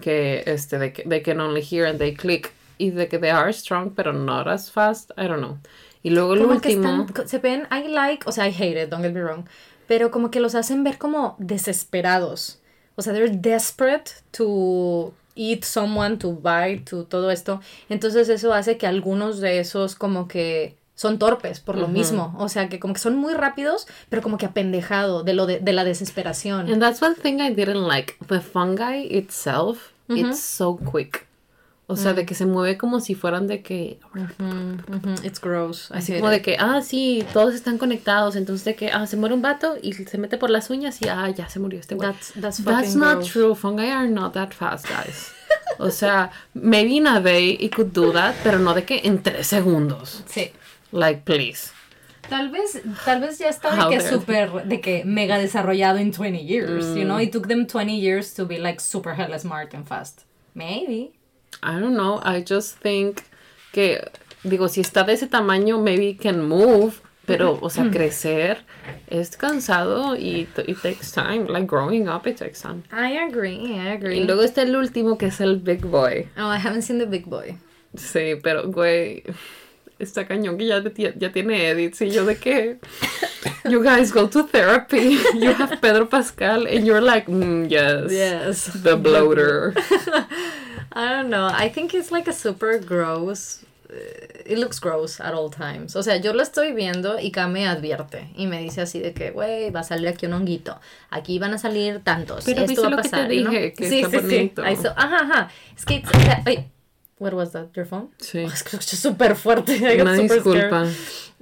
que este, de que they can only hear and they click, y de que they are strong, pero not as fast, I don't know. Y luego el último... se ven, I like, o sea, I hate it, don't get me wrong, pero como que los hacen ver como desesperados. O sea, they're desperate to eat someone, to bite, to todo esto. Entonces eso hace que algunos de esos como que son torpes por lo mismo. O sea, que como que son muy rápidos, pero como que apendejado de lo de, de la desesperación. And that's one thing I didn't like. The fungi itself, it's so quick. O sea, de mm. que se mueve como si fueran de que... It's gross. Así como de que, ah, sí, todos están conectados. Entonces de que, ah, se muere un vato y se mete por las uñas y, ah, ya se murió este güey. That's, that's, that's not true. Fungi are not that fast, guys. o sea, maybe in a day it could do that, pero no de que en tres segundos. Sí. Like, please. Tal vez, tal vez ya está de que súper, de que mega desarrollado in 20 years, you know? Mm. It took them 20 years to be like super hella smart and fast. Maybe. I don't know. I just think que, digo, si está de ese tamaño, maybe can move. Pero, o sea, mm. crecer es cansado y it takes time. Like growing up, it takes time. I agree, I agree. Y luego está el último que es el Big Boy. Oh, I haven't seen the Big Boy. Sí, pero, güey está cañón que ya, ya tiene edits y yo de que you guys go to therapy you have Pedro Pascal and you're like mm, yes yes the bloater [laughs] I don't know I think it's like a super gross eh, it looks gross at all times. O sea, yo lo estoy viendo y Kame advierte y me dice así de que, güey, va a salir aquí un honguito. Aquí van a salir tantos. Pero esto va a pasar. Que te dije, que sí, está sí, bonito. sí. ajá, ajá. Es que, o sea, What was that? Your phone? Sí. es que escuché súper fuerte. [laughs] Una disculpa.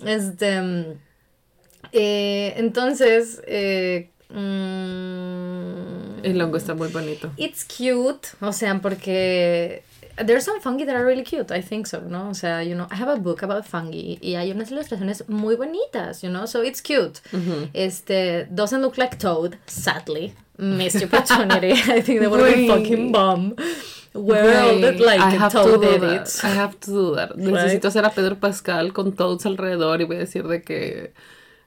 Este. Eh, entonces. Eh, mm, el hongo está muy bonito. It's cute. O sea, porque. There's some fungi that are really cute, I think so, ¿no? O sea, you know, I have a book about fungi y hay unas ilustraciones muy bonitas, you know, so it's cute. Este, doesn't look like Toad, sadly. Missed opportunity. [laughs] I think they would be fucking bomb world like I have Toad to edits. I have to do that. [laughs] Necesito hacer a Pedro Pascal con Toads alrededor y voy a decir de que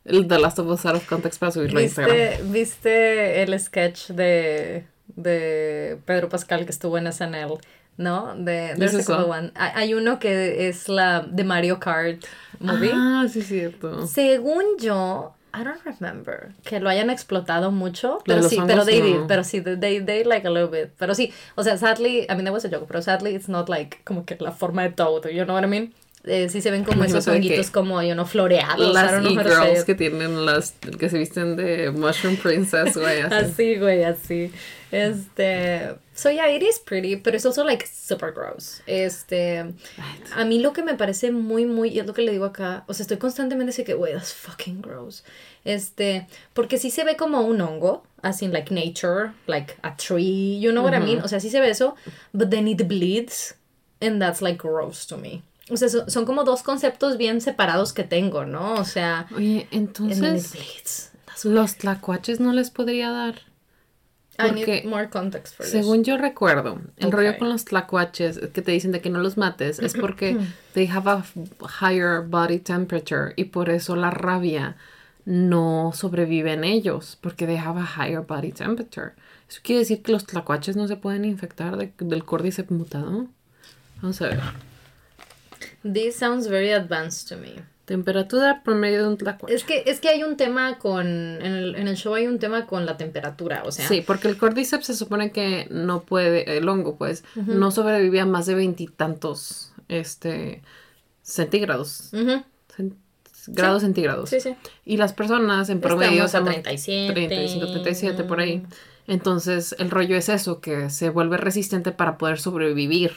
el The Last of Us Out of Context para subirlo a Instagram. ¿Viste el sketch de, de Pedro Pascal que estuvo en SNL? ¿no? De, de One. Hay uno que es la de Mario Kart movie. Ah, sí, cierto. Según yo, I don't remember que lo hayan explotado mucho, pero sí, pero they did, pero sí, they, they like a little bit, pero sí, o sea, sadly, I mean, that was a joke, pero sadly it's not like como que la forma de todo, you know what I mean? Eh, sí se ven como [laughs] esos honguitos como, you know, floreados. Las e-girls que tienen las, que se visten de Mushroom Princess, güey, así. así, güey, así. Este, so yeah, it is pretty, but it's also like super gross. Este, a mí lo que me parece muy, muy, y es lo que le digo acá, o sea, estoy constantemente así que, güey, that's fucking gross. Este, porque sí se ve como un hongo, as in like nature, like a tree, you know what I mean? O sea, sí se ve eso, but then it bleeds, and that's like gross to me. O sea, son, como dos conceptos bien separados que tengo, ¿no? O sea, Oye, entonces, los tlacuaches no les podría dar. Porque, more context for según yo recuerdo, el rollo con los tlacuaches que te dicen de que no los mates es [clears throat] porque they have a higher body temperature y por eso la rabia no sobrevive en ellos porque they have a higher body temperature. Eso quiere decir que los tlacuaches no se pueden infectar del córdice mutado. Vamos a ver. This sounds very advanced to me. Temperatura promedio de un tlacuache. Es que, es que hay un tema con. En el, en el show hay un tema con la temperatura, o sea. Sí, porque el cordyceps se supone que no puede. El hongo, pues, no sobrevive a más de veintitantos este, centígrados. grados centígrados. Sí, sí. Y las personas en promedio. Estamos a 37. 35, 37 por ahí. Entonces, el rollo es eso, que se vuelve resistente para poder sobrevivir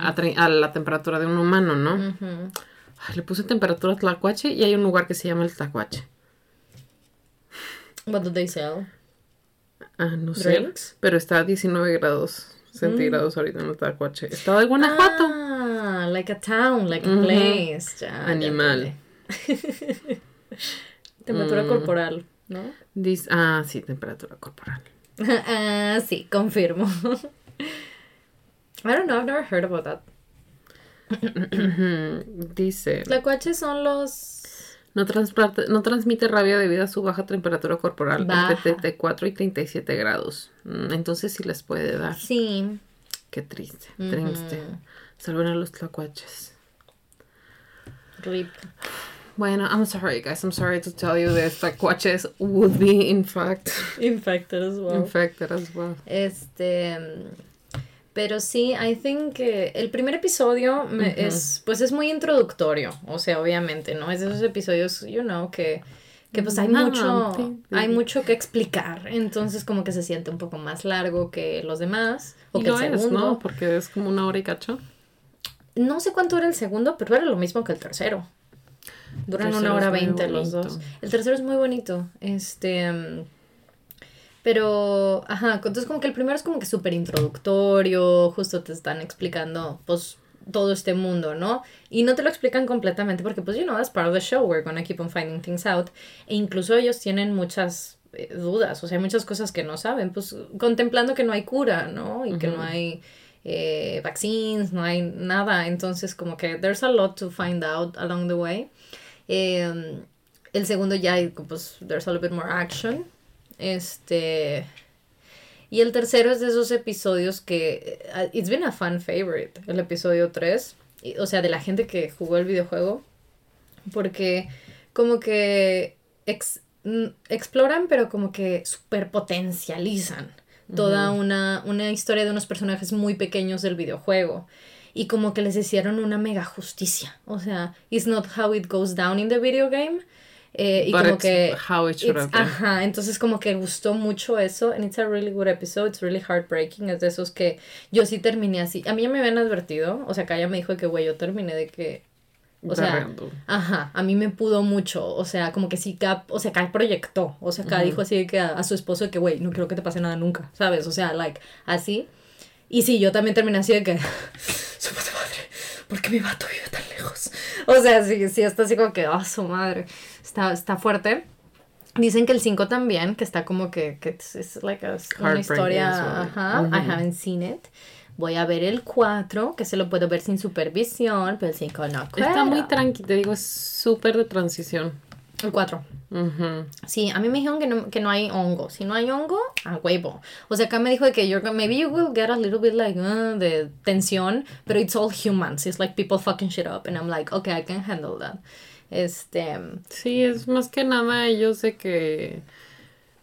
a, a, la temperatura de un humano, ¿no? Le puse temperatura tlacuache y hay un lugar que se llama el tlacuache. What do they sell? Ah, no sé. Pero está a 19 grados centígrados mm. ahorita en el Tacuache. Estaba de Guanajuato. Ah, like a town, like a place. Animal. [laughs] temperatura mm. corporal, ¿no? ah, sí, temperatura corporal. [laughs] ah, sí, confirmo. [laughs] I don't know, I've never heard about that. Dice. Tlacuaches son los no, no transmite rabia debido a su baja temperatura corporal, entre 34 y 37 grados. Mm, entonces sí les puede dar. Sí. Qué triste, triste. Salven a los tlacuaches. Rip. Bueno, I'm sorry, guys. I'm sorry to tell you that tlacuaches would be, in fact, [laughs] infected as well. Infected as well. Este. Pero sí, I think que el primer episodio es, pues es muy introductorio, o sea, obviamente, ¿no? Es de esos episodios, you know, que, que pues hay mucho, hay mucho que explicar, entonces como que se siente un poco más largo que los demás, o que el segundo. ¿no? Porque es como una hora y cacho. No sé cuánto era el segundo, pero era lo mismo que el tercero. Duran una hora veinte los dos. El tercero es muy bonito, este... Mm, pero, ajá, entonces como que el primero es como que súper introductorio, justo te están explicando, pues, todo este mundo, ¿no? Y no te lo explican completamente porque, pues, you know, that's part of the show, we're gonna keep on finding things out. E incluso ellos tienen muchas eh, dudas, o sea, hay muchas cosas que no saben, pues, contemplando que no hay cura, ¿no? Y que no hay eh, vaccines, no hay nada, entonces como que there's a lot to find out along the way. Em, el segundo ya, pues, there's a little bit more action. Este. Y el tercero es de esos episodios que. Uh, it's been a fan favorite, el episodio 3. O sea, de la gente que jugó el videojuego. Porque, como que. exploran, pero como que superpotencializan toda una, una historia de unos personajes muy pequeños del videojuego y como que les hicieron una mega justicia. O sea, it's not how it goes down in the video game, eh, y como que how it should have been. ajá entonces como que gustó mucho eso and it's a really good episode it's really heartbreaking es de esos que yo sí terminé así a mí ya me habían advertido o sea ella me dijo que güey yo terminé de que o sea, ajá, a mí me pudo mucho, o sea, como que sí, Cap, o sea, Cap proyectó, o sea, acá dijo así que a, su esposo de que, güey, no quiero que te pase nada nunca, ¿sabes? O sea, like, así. Y sí, yo también terminé así de que, [laughs] su madre, ¿por qué mi vato vive tan lejos? O sea, sí, sí, está así como que, ah, su madre. Está, está fuerte. Dicen que el 5 también, que está como que, que es like una historia. Ajá, I haven't seen it. Voy a ver el 4, que se lo puedo ver sin supervisión, pero el 5 no. Está muy tranqui, te digo, es súper de transición. El 4. Sí, a mí me dijeron que no, que no hay hongo. Si no hay hongo, a huevo. O sea, acá me dijo que you're, maybe you will get a little bit like uh, de tensión, pero it's all humans. It's like people fucking shit up. And I'm like, okay, I can handle that. Este. Sí, es más que nada, yo sé que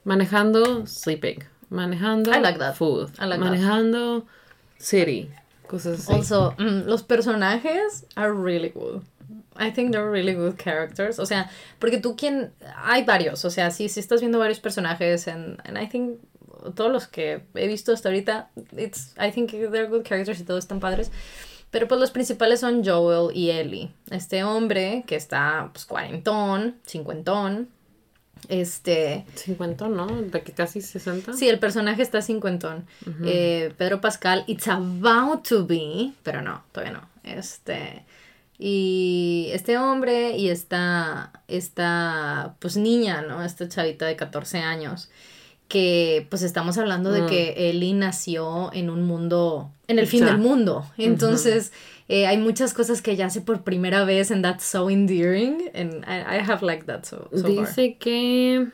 manejando, sleeping. Manejando, food. manejando, city. Cosas así. Also, mm, los personajes are really good. I think they're really good characters. O sea, porque tú quien. Hay varios. O sea, sí, sí estás viendo varios personajes. And, and I think todos los que he visto hasta ahorita, it's, I think they're good characters y todos están padres. Pero pues los principales son Joel y Ellie. Este hombre que está pues cuarentón, cincuentón. Este. Cincuentón, ¿no? De que casi sesenta. Sí, el personaje está cincuentón. Eh, Pedro Pascal, it's about to be. Pero no, todavía no. Este. Y este hombre y esta, esta pues niña, ¿no? Esta chavita de 14 años que pues estamos hablando de mm. que Ellie nació en un mundo, en el fin del mundo. Entonces eh, hay muchas cosas que ella hace por primera vez and that's so endearing and I, I have liked that so, Dice que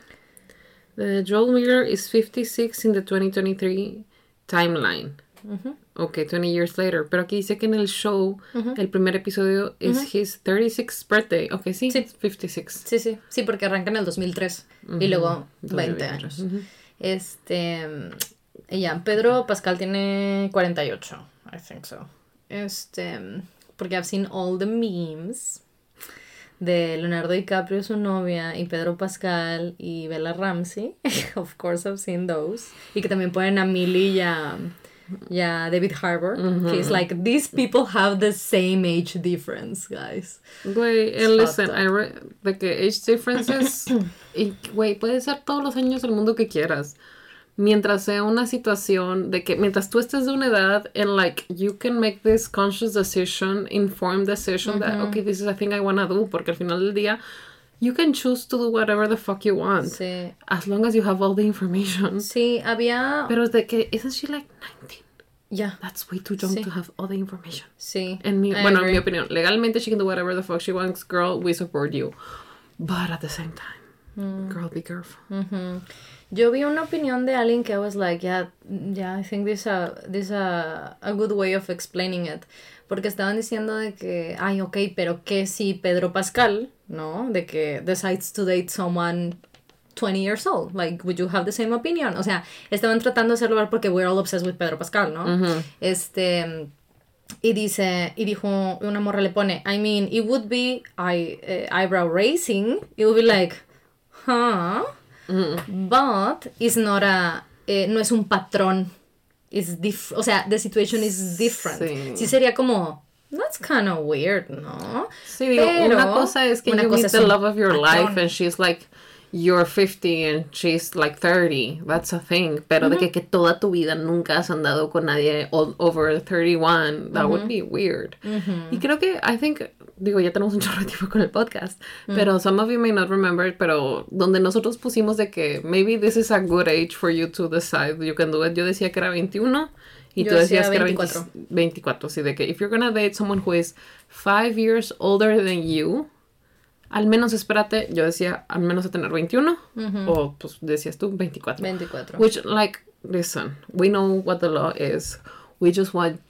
the Joel Miller is 56 in the 2023 timeline. Ok, 20 years later. Pero aquí dice que en el show, el primer episodio es his 36th birthday. Ok, sí, sí. 56. Sí, sí. Sí, porque arranca en el 2003 y luego 20 años. Este. Ya, Pedro Pascal tiene 48, I think so. Este. Porque I've seen all the memes de Leonardo DiCaprio, su novia, y Pedro Pascal y Bella Ramsey. [laughs] of course, I've seen those. Y que también ponen a Millie y a, David Harbour. Que es like, these people have the same age difference, guys. Güey, and listen, I read de que age differences [coughs] Y, güey, puede ser todos los años del mundo que quieras. mientras sea una situación de que mientras tú estés de una edad and like you can make this conscious decision, informed decision that okay, this is a thing I wanna do, porque al final del día you can choose to do whatever the fuck you want. Sí. As long as you have all the information. Sí, había Pero de que isn't she like 19? Yeah. That's way too young to have all the information. Sí. En mi, bueno, en mi opinión, legalmente she can do whatever the fuck she wants, girl, we support you. But at the same time, mm. girl, be careful. Yo vi una opinión de alguien que I was like, yeah, yeah, I think this a this a, a good way of explaining it. Porque estaban diciendo de que, ay, ok, pero ¿qué si Pedro Pascal, no? De que decides to date someone 20 years old. Like, would you have the same opinion? O sea, estaban tratando de hacerlo ver porque we're all obsessed with Pedro Pascal, ¿no? Este. Y dice, y dijo, una morra le pone, I mean, it would be eye, uh, eyebrow raising. It would be like, huh? Mm. But it's not a, eh, no es un patrón. It's diff o sea, the situation is different. Sí, sí sería como, that's kind of weird, ¿no? Sí, digo, Pero, una cosa es que you meet the love of your life and she's like, you're 50 and she's like 30. That's a thing. Pero de que, que, toda tu vida nunca has andado con nadie over 31, that would be weird. Y creo que, I think, digo, ya tenemos un [laughs] chorro de tiempo con el podcast, pero some of you may not remember, pero donde nosotros pusimos de que maybe this is a good age for you to decide you can do it. Yo decía que era 21 y tú decías que era 24. 24, sí, de que if you're gonna date someone who is 5 years older than you, al menos espérate, yo decía al menos a tener 21 o pues decías tú 24. 24. Which like listen, we know what the law is. We just want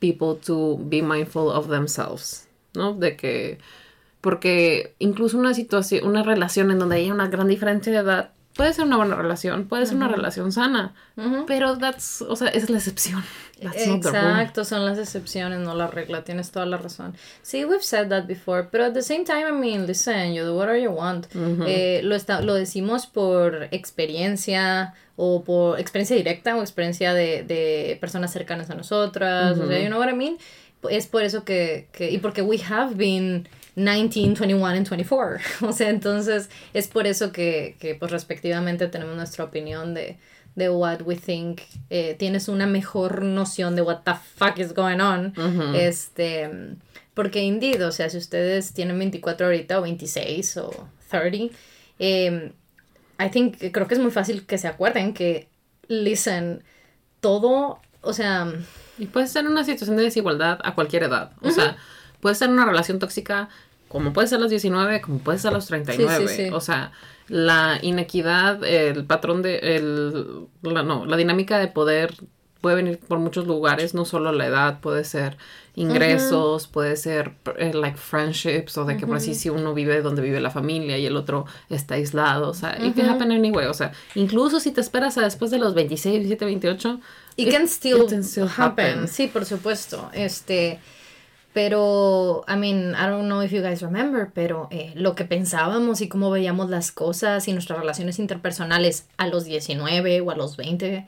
people to be mindful of themselves, ¿no? De que porque incluso una situación, una relación en donde hay una gran diferencia de edad puede ser una buena relación, puede ser una relación sana, pero that's, o sea, es la excepción. Exacto, son las excepciones, no la regla, tienes toda la razón. Sí, we've said that before, pero at the same time, I mean, listen, you do whatever you want. Eh, lo, está, lo decimos por experiencia o por experiencia directa o experiencia de, de personas cercanas a nosotras, o sea, you know what I mean? Es por eso que, que, y porque we have been 19, 21 and 24. [laughs] o sea, entonces es por eso que, que pues respectivamente tenemos nuestra opinión de, de what we think. Eh, tienes una mejor noción de what the fuck is going on. Este, porque indeed, o sea, si ustedes tienen 24 ahorita o 26 o 30, eh, I think, creo que es muy fácil que se acuerden que, listen, todo, o sea... Y puede ser una situación de desigualdad a cualquier edad. O sea, puede ser una relación tóxica como puede ser a los 19, como puede ser a los 39. O sea, la inequidad, el patrón de, el, la, no, la dinámica de poder puede venir por muchos lugares, no solo la edad, puede ser ingresos, puede ser eh, like friendships, o de que por así si uno vive donde vive la familia y el otro está aislado, o sea, it can happen anyway, o sea, incluso si te esperas a después de los 26, 27, 28, it, can still, happen. Sí, por supuesto. Este, pero, I mean, I don't know if you guys remember, pero eh, lo que pensábamos y cómo veíamos las cosas y nuestras relaciones interpersonales a los 19 o a los 20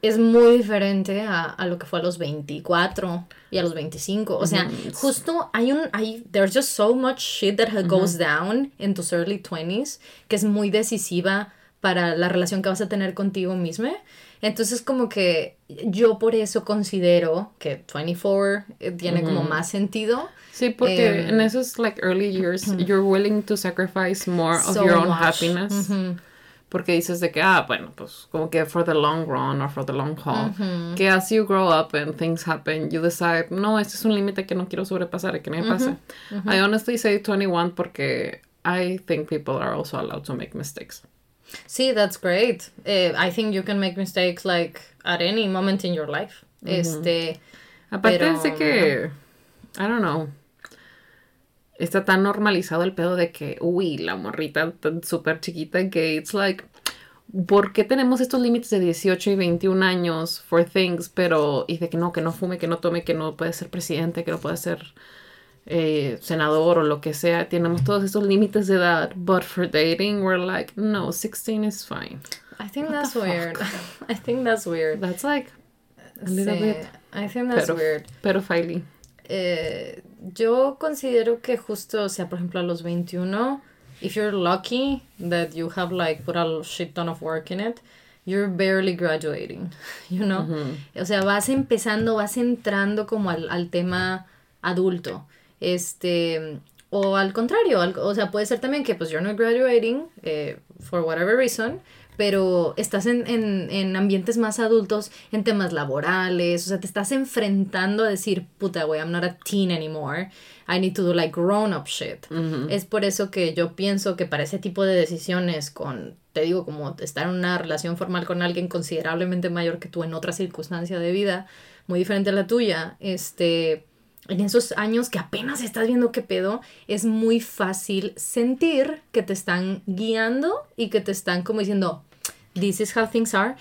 es muy diferente a, a lo que fue a los 24 y a los 25. O sea, justo hay un, hay, there's just so much shit that goes down in tus early 20s que es muy decisiva para la relación que vas a tener contigo misma. Entonces como que yo por eso considero que 24 eh, tiene como más sentido. Sí, porque em, en esos like early years you're willing to sacrifice more of your own happiness. Porque dices de que, ah, bueno, pues como que for the long run or for the long haul. Que as you grow up and things happen, you decide, no, este es un límite que no quiero sobrepasar y que no me pase. I honestly say 21 porque I think people are also allowed to make mistakes. Sí, that's great. Uh, I think you can make mistakes like at any moment in your life. Este. Aparte pero, de que. I don't know. Está tan normalizado el pedo de que, uy, la morrita tan súper chiquita que it's like. ¿Por qué tenemos estos límites de 18 y 21 años for things? Pero, y de que no, que no fume, que no tome, que no puede ser presidente, que no puede ser eh, senador o lo que sea, tenemos todos estos límites de edad, but for dating we're like, no, 16 is fine. I think that's weird. [laughs] I think that's weird. That's like a little bit. I think that's weird. Pero Eh, yo considero que justo, o sea, por ejemplo, a los 21, if you're lucky that you have like put a shit ton of work in it, you're barely graduating, [laughs] you know? O sea, vas empezando, vas entrando como al, al tema adulto. Este, o al contrario, o sea, puede ser también que pues you're not graduating eh, for whatever reason, pero estás en, en, en, ambientes más adultos, en temas laborales, o sea, te estás enfrentando a decir, puta, güey, I'm not a teen anymore, I need to do like grown up shit. Es por eso que yo pienso que para ese tipo de decisiones con, te digo, como estar en una relación formal con alguien considerablemente mayor que tú en otra circunstancia de vida, muy diferente a la tuya, este en esos años que apenas estás viendo qué pedo, es muy fácil sentir que te están guiando y que te están como diciendo, this is how things are.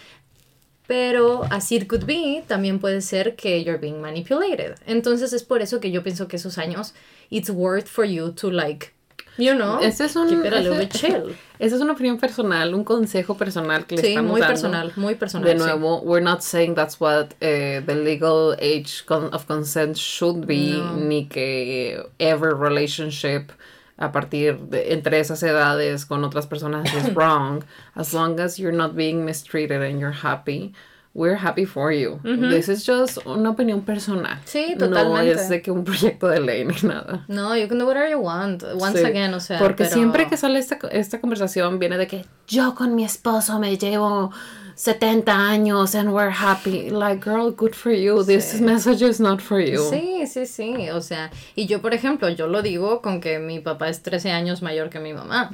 Pero así it could be, también puede ser que you're being manipulated. Entonces es por eso que yo pienso que esos años, it's worth for you to like You know, ese es un, [laughs] chill. Esa es una opinión personal, un consejo personal que le sí, estamos muy personal, muy personal. De nuevo, we're not saying that's what uh, the legal age of consent should be, ni que every relationship a partir de entre esas edades con otras personas is [coughs] wrong. As long as you're not being mistreated and you're happy we're happy for you. This is just una opinión personal. Sí, totalmente. No es de que un proyecto de ley ni nada. No, you can do whatever you want. Once again, o sea. Porque siempre que sale esta, esta conversación viene de que yo con mi esposo me llevo 70 años and we're happy. Like, girl, good for you. This message is not for you. Sí, sí, sí. O sea, y yo, por ejemplo, yo lo digo con que mi papá es 13 años mayor que mi mamá.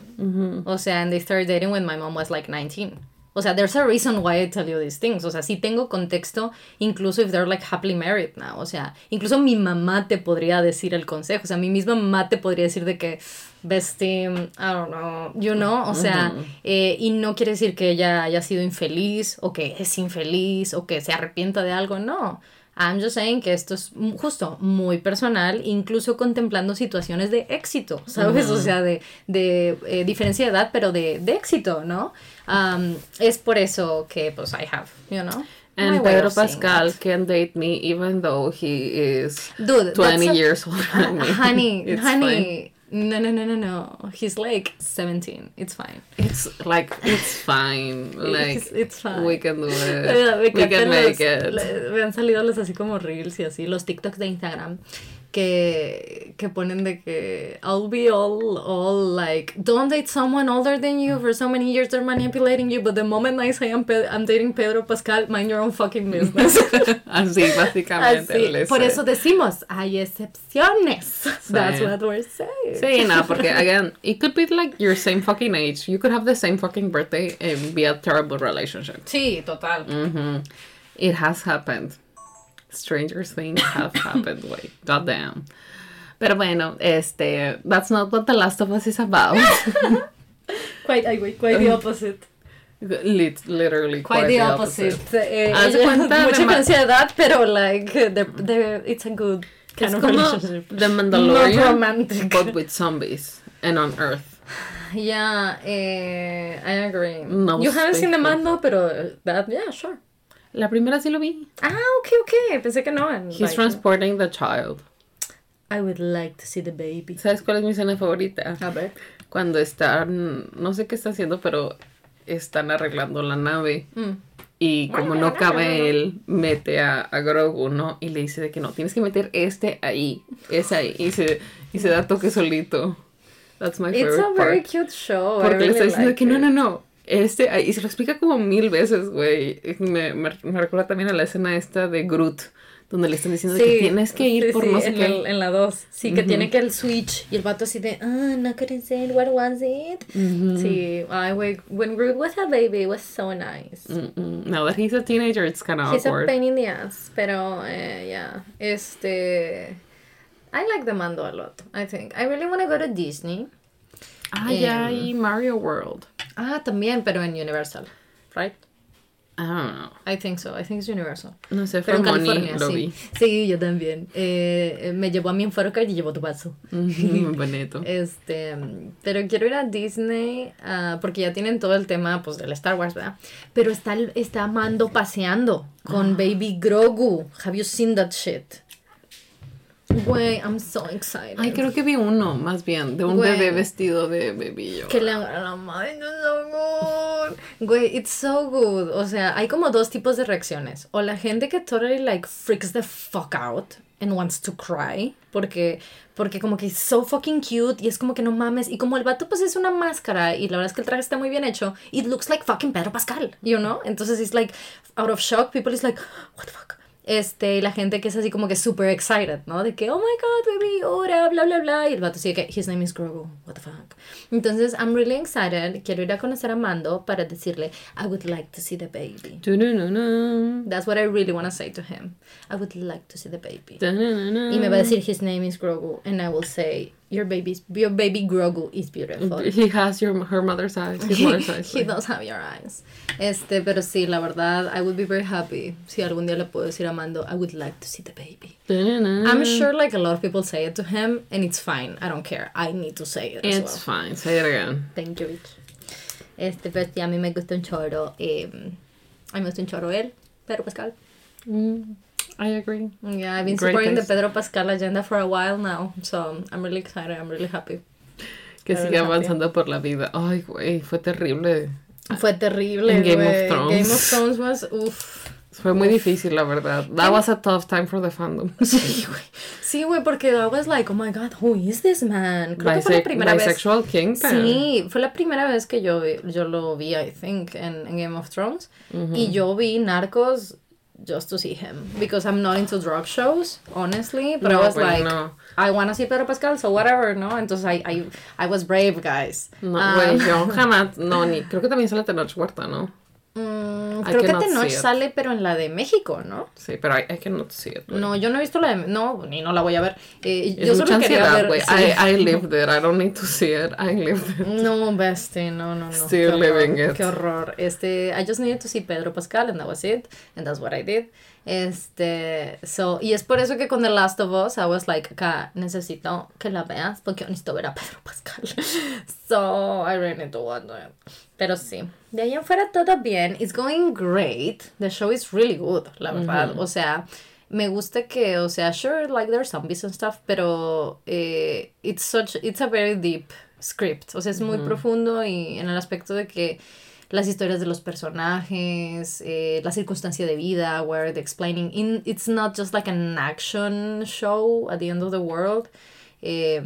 O sea, and they started dating when my mom was like 19. O sea, there's a reason why I tell you these things. O sea, sí tengo contexto, incluso if they're like happily married now. O sea, incluso mi mamá te podría decir el consejo. O sea, mi misma mamá te podría decir de que, bestie, I don't know, you know. O sea, eh, y no quiere decir que ella haya sido infeliz o que es infeliz o que se arrepienta de algo, no. I'm just saying que esto es justo muy personal, incluso contemplando situaciones de éxito, ¿sabes? O sea, de, de eh, diferencia de edad, pero de, de éxito, ¿no? Um, es por eso que, pues, I have, you know. And Pedro Pascal can date me even though he is Dude, 20 years older than [laughs] me. Honey, [laughs] honey. No, no, no, no, no. He's like 17. It's fine. It's like, it's fine. [laughs] Like, it's, it's fine. We can do it. we can make it. me han salido los así como reels y así, los TikToks de Instagram que, que ponen de que I'll be all, all like, don't date someone older than you for so many years, they're manipulating you, but the moment I say I'm, I'm dating Pedro Pascal, mind your own fucking business. [laughs] Así, básicamente. Así. Por eso decimos, hay excepciones. That's what we're saying. Sí, no, porque, again, it could be like your same fucking age. You could have the same fucking birthday and be a terrible relationship. Sí, total. Mm It has happened. Stranger things have [laughs] happened, wait, goddamn. Pero bueno, este, that's not what The Last of Us is about. [laughs] quite, quite the opposite. Lit, literally quite, quite the, the opposite. opposite. Eh, [laughs] mucha diferencia de edad, pero like, they're, it's a good kind es of relationship. The Mandalorian, Not romantic. but with zombies and on Earth. Yeah, eh, I agree. No you haven't seen the Mando, pero that, yeah, sure. La primera sí lo vi. Ah, ok, ok. Pensé que no. He's transporting the child. I would like to see the baby. ¿Sabes cuál es mi escena favorita? A ver. Cuando están, no sé qué está haciendo, pero están arreglando la nave. Mm. Y como no cabe él, mete a, a, Grogu, ¿no? Y le dice de que no, tienes que meter este ahí, ese ahí. Y se, y se da toque solito. That's my favorite It's a very cute show. Porque le está diciendo que no, no, no. Este, y se lo explica como mil veces, güey. Me, me, recuerda también a la escena esta de Groot, donde le están diciendo que tienes que ir por no sé en qué. en la 2. Sí, que tiene que el switch. Y el vato así de, ah, no couldn't say what was it. Sí, ay, güey. When Groot was a baby, it was so nice. Now that he's a teenager, it's kind of awkward. He's a pain in the ass. Pero, eh, yeah. Este. I like the mando a lot, I think. I really want to go to Disney. Ah, ya, y Mario World. Ah, también, pero en Universal, right? I don't know. I think so. I think it's Universal. No sé, pero en California lo sí. vi. Sí, yo también. Eh, me llevó a mi Enforcard y llevó tu vaso. Muy [laughs] bonito. este, pero quiero ir a Disney uh, porque ya tienen todo el tema pues del Star Wars, ¿verdad? Pero está, está Mando paseando con ah. Baby Grogu. Have you seen that shit? Güey, I'm so excited. Ay, creo que vi uno, más bien, de un bebé vestido de bebillo. Que le hagan a la madre, no Güey, it's so good. O sea, hay como dos tipos de reacciones. O la gente que totally like freaks the fuck out and wants to cry. Porque, porque como que es so fucking cute y es como que no mames. Y como el vato pues es una máscara y la verdad es que el traje está muy bien hecho, it looks like fucking Pedro Pascal, you know? Entonces it's like out of shock. People is like, what the fuck? Este, y la gente que es así como que super excited, ¿no? De que, oh my god, baby, ahora, bla, bla, bla. Y el vato sigue que, his name is Grogu, what the fuck. Entonces, I'm really excited. Quiero ir a conocer a Mando para decirle, I would like to see the baby. That's what I really want to say to him. I would like to see the baby. Y me va a decir, his name is Grogu. And I will say, your baby's your baby Grogu is beautiful. He has your her mother's eyes. His [laughs] mother's eyes. he does have your eyes. Este, pero sí, la verdad, I would be very happy si algún día le puedo decir a Mando, I would like to see the baby. I'm sure like a lot of people say it to him, and it's fine. I don't care. I need to say it. It's well. fine. Say it again. Thank you. Este, pero sí, a mí me gusta un choro. Eh, a mí me gusta un choro él, Pedro Pascal. Mm. I agree. Yeah, I've been Great supporting the Pedro Pascal agenda for a while now, so I'm really excited. I'm really happy. Que siga avanzando por la vida. Ay, güey, fue terrible. Fue terrible. En Game of Thrones. Game of Thrones was, uff. Fue muy difícil, la verdad. That was a tough time for the fandom. [laughs] Sí, güey. Sí, güey, porque I was like, oh my god, who is this man? Creo que fue la primera bisexual vez. King, Sí, fue la primera vez que yo, yo lo vi, I think, en, en Game of Thrones. Y yo vi Narcos just to see him because I'm not into drug shows, honestly. But no, I was like, no. I want to see Pedro Pascal, so whatever, ¿no? Entonces I, I, I was brave, guys. No, güey, um, yo jamás, no, ni, [laughs] creo que también sale Tenoch Huerta, ¿no? Mm, creo que Tenoch sale, pero en la de México, ¿no? Sí, pero I, I cannot see it. No, yo no he visto la de... No, ni no la voy a ver. Eh, yo solo quería ansiedad, ver... Sí. I, I lived it. I don't need to see it. I lived it. No, bestie. No, no, no. Still living it. Qué horror. Este, I just needed to see Pedro Pascal and that was it. And that's what I did. Este, so, y es por eso que con The Last of Us I was like, acá necesito que la veas porque necesito ver a Pedro Pascal. [laughs] so, I really need to watch it. Pero sí, de ahí en fuera todo bien. It's going great. The show is really good, la verdad. O sea, me gusta que, o sea, sure, like there's zombies and stuff, pero eh, it's such, it's a very deep script. O sea, es muy profundo y en el aspecto de que las historias de los personajes, eh, la circunstancia de vida, where the explaining, in, it's not just like an action show at the end of the world. Eh,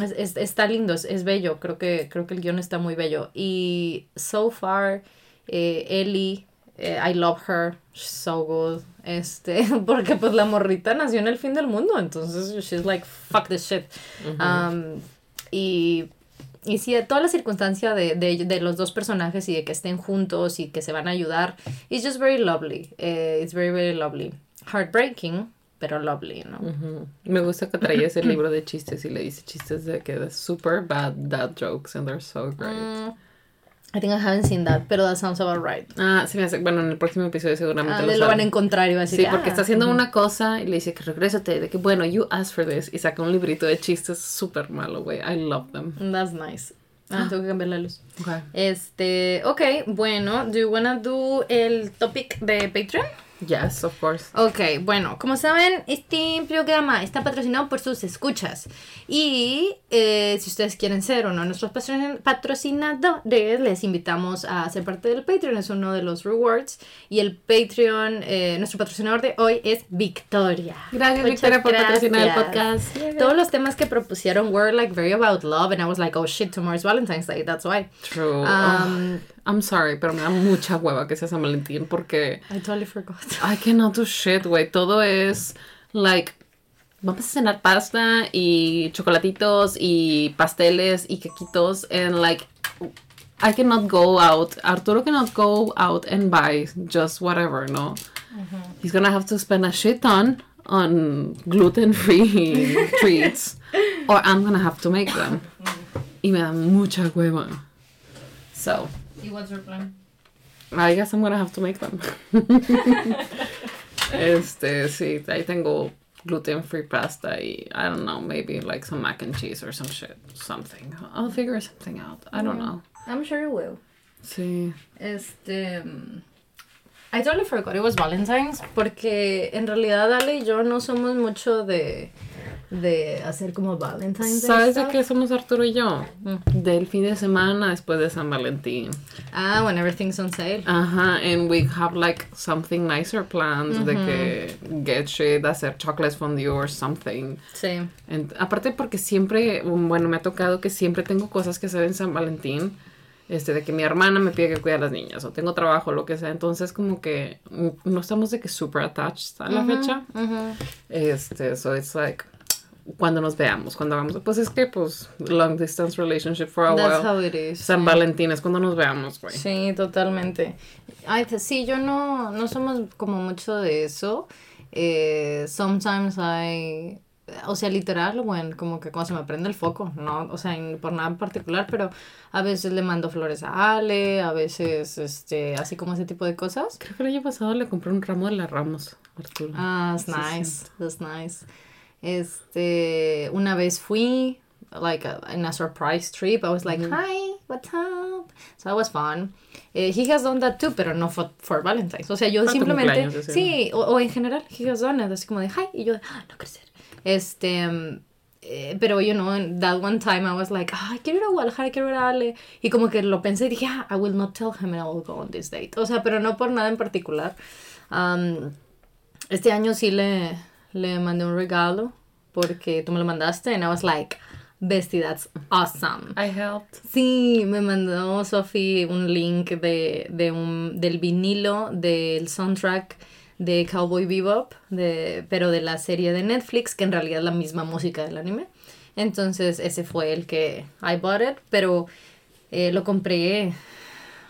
es, está lindo, es, bello, creo que, creo que el guion está muy bello. Y so far, eh, Ellie, eh, I love her, she's so good. Este, [laughs] porque pues la morrita nació en el fin del mundo, entonces she's like, fuck this shit. um, y y sí, toda la circunstancia de, de, de, los dos personajes y de que estén juntos y que se van a ayudar, it's just very lovely. Uh, it's very, very lovely. Heartbreaking, pero lovely, ¿no? Me gusta que traía ese libro de chistes y le dice chistes de que de super bad dad jokes and they're so great. Mm, I think I haven't seen that, pero that sounds about right. Ah, sí me hace. Bueno, en el próximo episodio seguramente ah, lo, lo van a encontrar y va a decir. Sí, porque está ah, haciendo una cosa y le dice que regrésate, de que bueno, you asked for this y saca un librito de chistes súper malo, güey. I love them. That's nice. Ah, tengo que cambiar la luz. Okay. Este, ok, bueno, do you wanna do el topic de Patreon? Yes, of course. Ok, bueno, como saben, este programa está patrocinado por sus escuchas. Y eh, si ustedes quieren ser uno de nuestros patrocinadores, les invitamos a ser parte del Patreon. Es uno de los rewards. Y el Patreon, eh, nuestro patrocinador de hoy es Victoria. Gracias, Victoria, por patrocinar el podcast. Todos los temas que propusieron were like very about love. And I was like, oh shit, tomorrow's Valentine's Day. That's why. True. Um, I'm sorry, pero me da mucha hueva que sea San Valentín porque. I totally forgot. I cannot do shit, güey. Todo es like. Vamos a cenar pasta y chocolatitos y pasteles y quequitos and like I cannot go out. Arturo cannot go out and buy just whatever, no. He's gonna have to spend a shit ton on gluten-free [laughs] treats, or I'm gonna have to make them. Y me da mucha hueva. So. ¿Y what's your plan? I guess I'm gonna have to make them. [laughs] este, sí, ahí tengo gluten free pasta y I don't know, maybe like some mac and cheese or some shit, something. I'll figure something out. I don't know. I'm sure you will. Sí. Este. Mm, I totally forgot it was Valentine's porque en realidad Ale y yo no somos mucho de de hacer como Valentine's Day. ¿Sabes de qué somos Arturo y yo? Mm. Del fin de semana después de San Valentín. Ah, when everything's on sale. Ajá, and we have like something nicer planned de que get shit, hacer chocolates fondue or something. Sí. aparte porque siempre, bueno, me ha tocado que siempre tengo cosas que hacer en San Valentín este, de que mi hermana me pide que cuide a las niñas o tengo trabajo, lo que sea. Entonces, como que no estamos de que super attached a la fecha. Este, so it's like, cuando nos veamos, cuando vamos, pues es que, pues, long distance relationship for a That's How it is. San Valentín es cuando nos veamos, güey. Sí, totalmente. Ay, sí, yo no, no somos como mucho de eso. Eh, sometimes I o sea, literal, bueno, como que cuando se me prende el foco, no, o sea, por nada en particular, pero a veces le mando flores a Ale, a veces, este, así como ese tipo de cosas. Creo que el año pasado le compré un ramo de las ramos, Arturo. Ah, that's nice, that's nice. Este, una vez fui, like, a, in a surprise trip, I was like, hi, what's up? So that was fun. Eh, he has done that too, pero no for, for Valentine's. O sea, yo simplemente, sí, o, o, en general, he has done it, así como de, hi, y yo, ah, no crecer. Este, eh, pero, you know, that one time I was like, ah, quiero ir a Guadalajara, quiero ir a Ale. Y como que lo pensé y dije, ah, I will not tell him and I will go on this date. O sea, pero no por nada en particular. Um, este año sí le, le mandé un regalo porque tú me lo mandaste and I was like, Bestie, that's awesome. I helped. Sí, me mandó Sophie un link de, de un, del vinilo del soundtrack de Cowboy Bebop, de, pero de la serie de Netflix, que en realidad es la misma música del anime. Entonces ese fue el que I bought it, pero eh, lo compré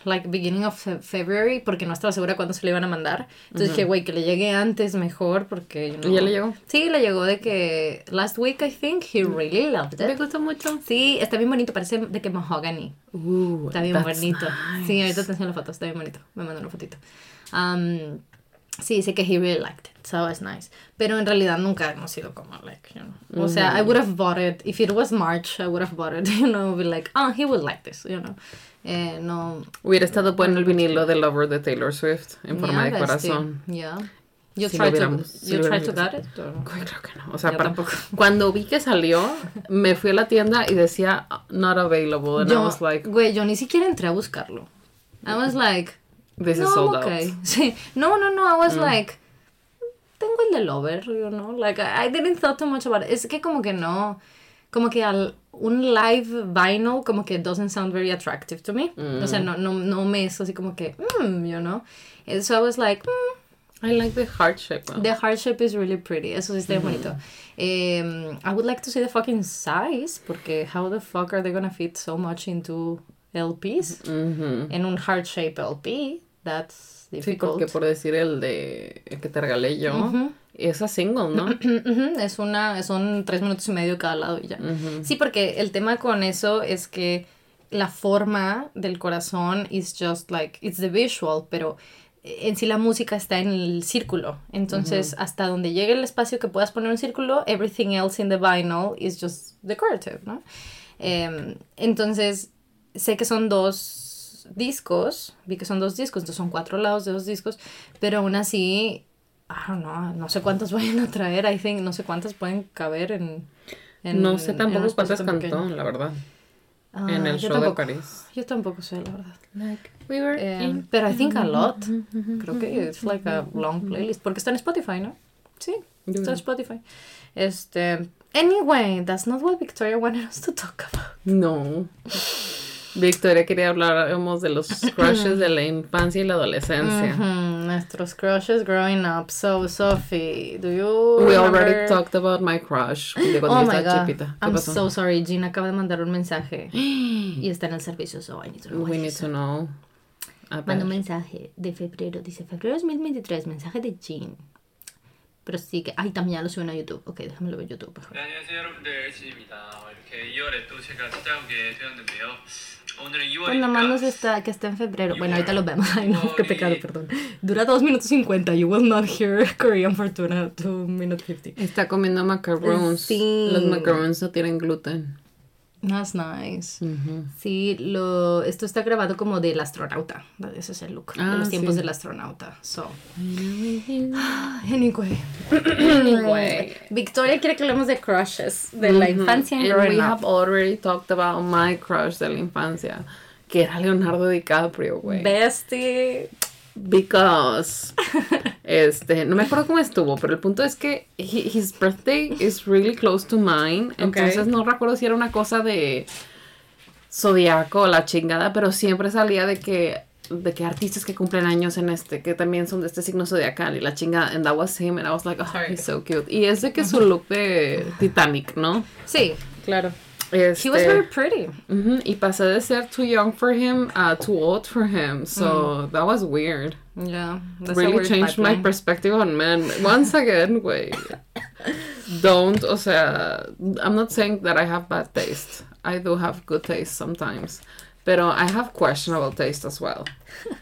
like beginning of February porque no estaba segura cuándo se le iban a mandar. Entonces dije, güey, que le llegue antes mejor porque... ¿Y ya le llegó? Sí, le llegó de que last week I think he really loved it. Me gustó mucho. Sí, está bien bonito, parece de que mahogany. Uh, está bien bonito. Sí, ahorita te enseño la foto, está bien bonito. Me mandó una fotito. Um, sí dice que he really liked it, so it's nice. Pero en realidad nunca hemos sido como, like, you know. O sea, I would have bought it, if it was March, I would have bought it, [laughs] you know, be like, oh, he would like this, you know. Eh, no. Hubiera estado bueno el vinilo de Lover de Taylor Swift en forma de corazón. Yeah. You si tried to, you tried to get it? Creo que no. O sea, tampoco. [laughs] cuando vi que salió, me fui a la tienda y decía not available. And I was like, güey, yo ni siquiera entré a buscarlo. I was like, This no, is sold okay. out. [laughs] Sí. No, no, no. I was mm. like, tengo el de Lover, you know. Like, I, didn't thought too much about it. Es que como que no. Como que al, un live vinyl como que doesn't sound very attractive to me. Mm. O sea, no, no, no me es así como que, mm, you know. So I was like, mm, I like the heart shape. The heart shape is really pretty. Eso sí está mm -hmm. bonito. Um, I would like to see the fucking size. Porque how the fuck are they gonna fit so much into LPs? En un heart shape LP. That's difficult. Sí, porque por decir el de el que te regalé yo, es a single, ¿no? [clears throat] es una, son tres minutos y medio cada lado y ya. Sí, porque el tema con eso es que la forma del corazón is just like, it's the visual, pero en sí la música está en el círculo. Entonces, hasta donde llegue el espacio que puedas poner un círculo, everything else in the vinyl is just decorative, ¿no? Em, entonces, sé que son dos discos, vi que son dos discos, entonces son cuatro lados de dos discos, pero aún así, I don't know, no sé cuántas [laughs] vayan a traer, I think, no sé cuántas pueden caber en... en no sé tampoco cuántas cantó, la verdad. Ah, en el show de París. Yo tampoco sé, la verdad. Like, we were eh, Pero I think a lot. Creo que es like a long playlist. Porque está en Spotify, ¿no? Sí, está en Spotify. Este. Anyway, that's not what Victoria wanted us to talk about. No. [laughs] Victoria quería hablar de los [clears throat] crushes de la infancia y la adolescencia. Nuestros crushes growing up. So, Sophie, do you We already talked about my crush de cuando oh my God. Chipita. I'm so sorry. Jean acaba de mandar un mensaje [gasps] y está en el servicio, so I need to know. We need to know. Manda un mensaje de febrero. Dice febrero 2023. Mensaje de Jean. Pero sí que. Ay, también ya lo suben a YouTube. Ok, déjame lo ver YouTube. Mejor. Pues nomás nos está, que está en febrero. Bueno, ahorita lo vemos. [laughs] Ay, no, qué pecado, perdón. Dura 2 minutos 50. You will not hear [laughs] Korean Fortuna 2 minutes 50. Está comiendo macarons. Sí. Los macarons no tienen gluten. That's nice. Sí, lo, esto está grabado como del astronauta. Ese es el look. de los ah, tiempos del astronauta. So. Anyway. anyway. [coughs] Victoria quiere que hablemos de crushes de la infancia. And we have already talked about my crush de la infancia. Que era Leonardo DiCaprio, güey. Bestie. Because este, no me acuerdo cómo estuvo, pero el punto es que his birthday is really close to mine. Entonces no recuerdo si era una cosa de zodiaco o la chingada, pero siempre salía de que de que artistas que cumplen años en este, que también son de este signo zodiacal y la chingada, and that was him, and I was like, oh, he's so cute. Y es de que su look de Titanic, ¿no? Sí, claro. Este, He was very pretty. y pasé de ser too young for him a too old for him. So mm. that was weird. Yeah. really changed my perspective on men. Once again, wait. Don't, o sea, I'm not saying that I have bad taste. I do have good taste sometimes. But I have questionable taste as well.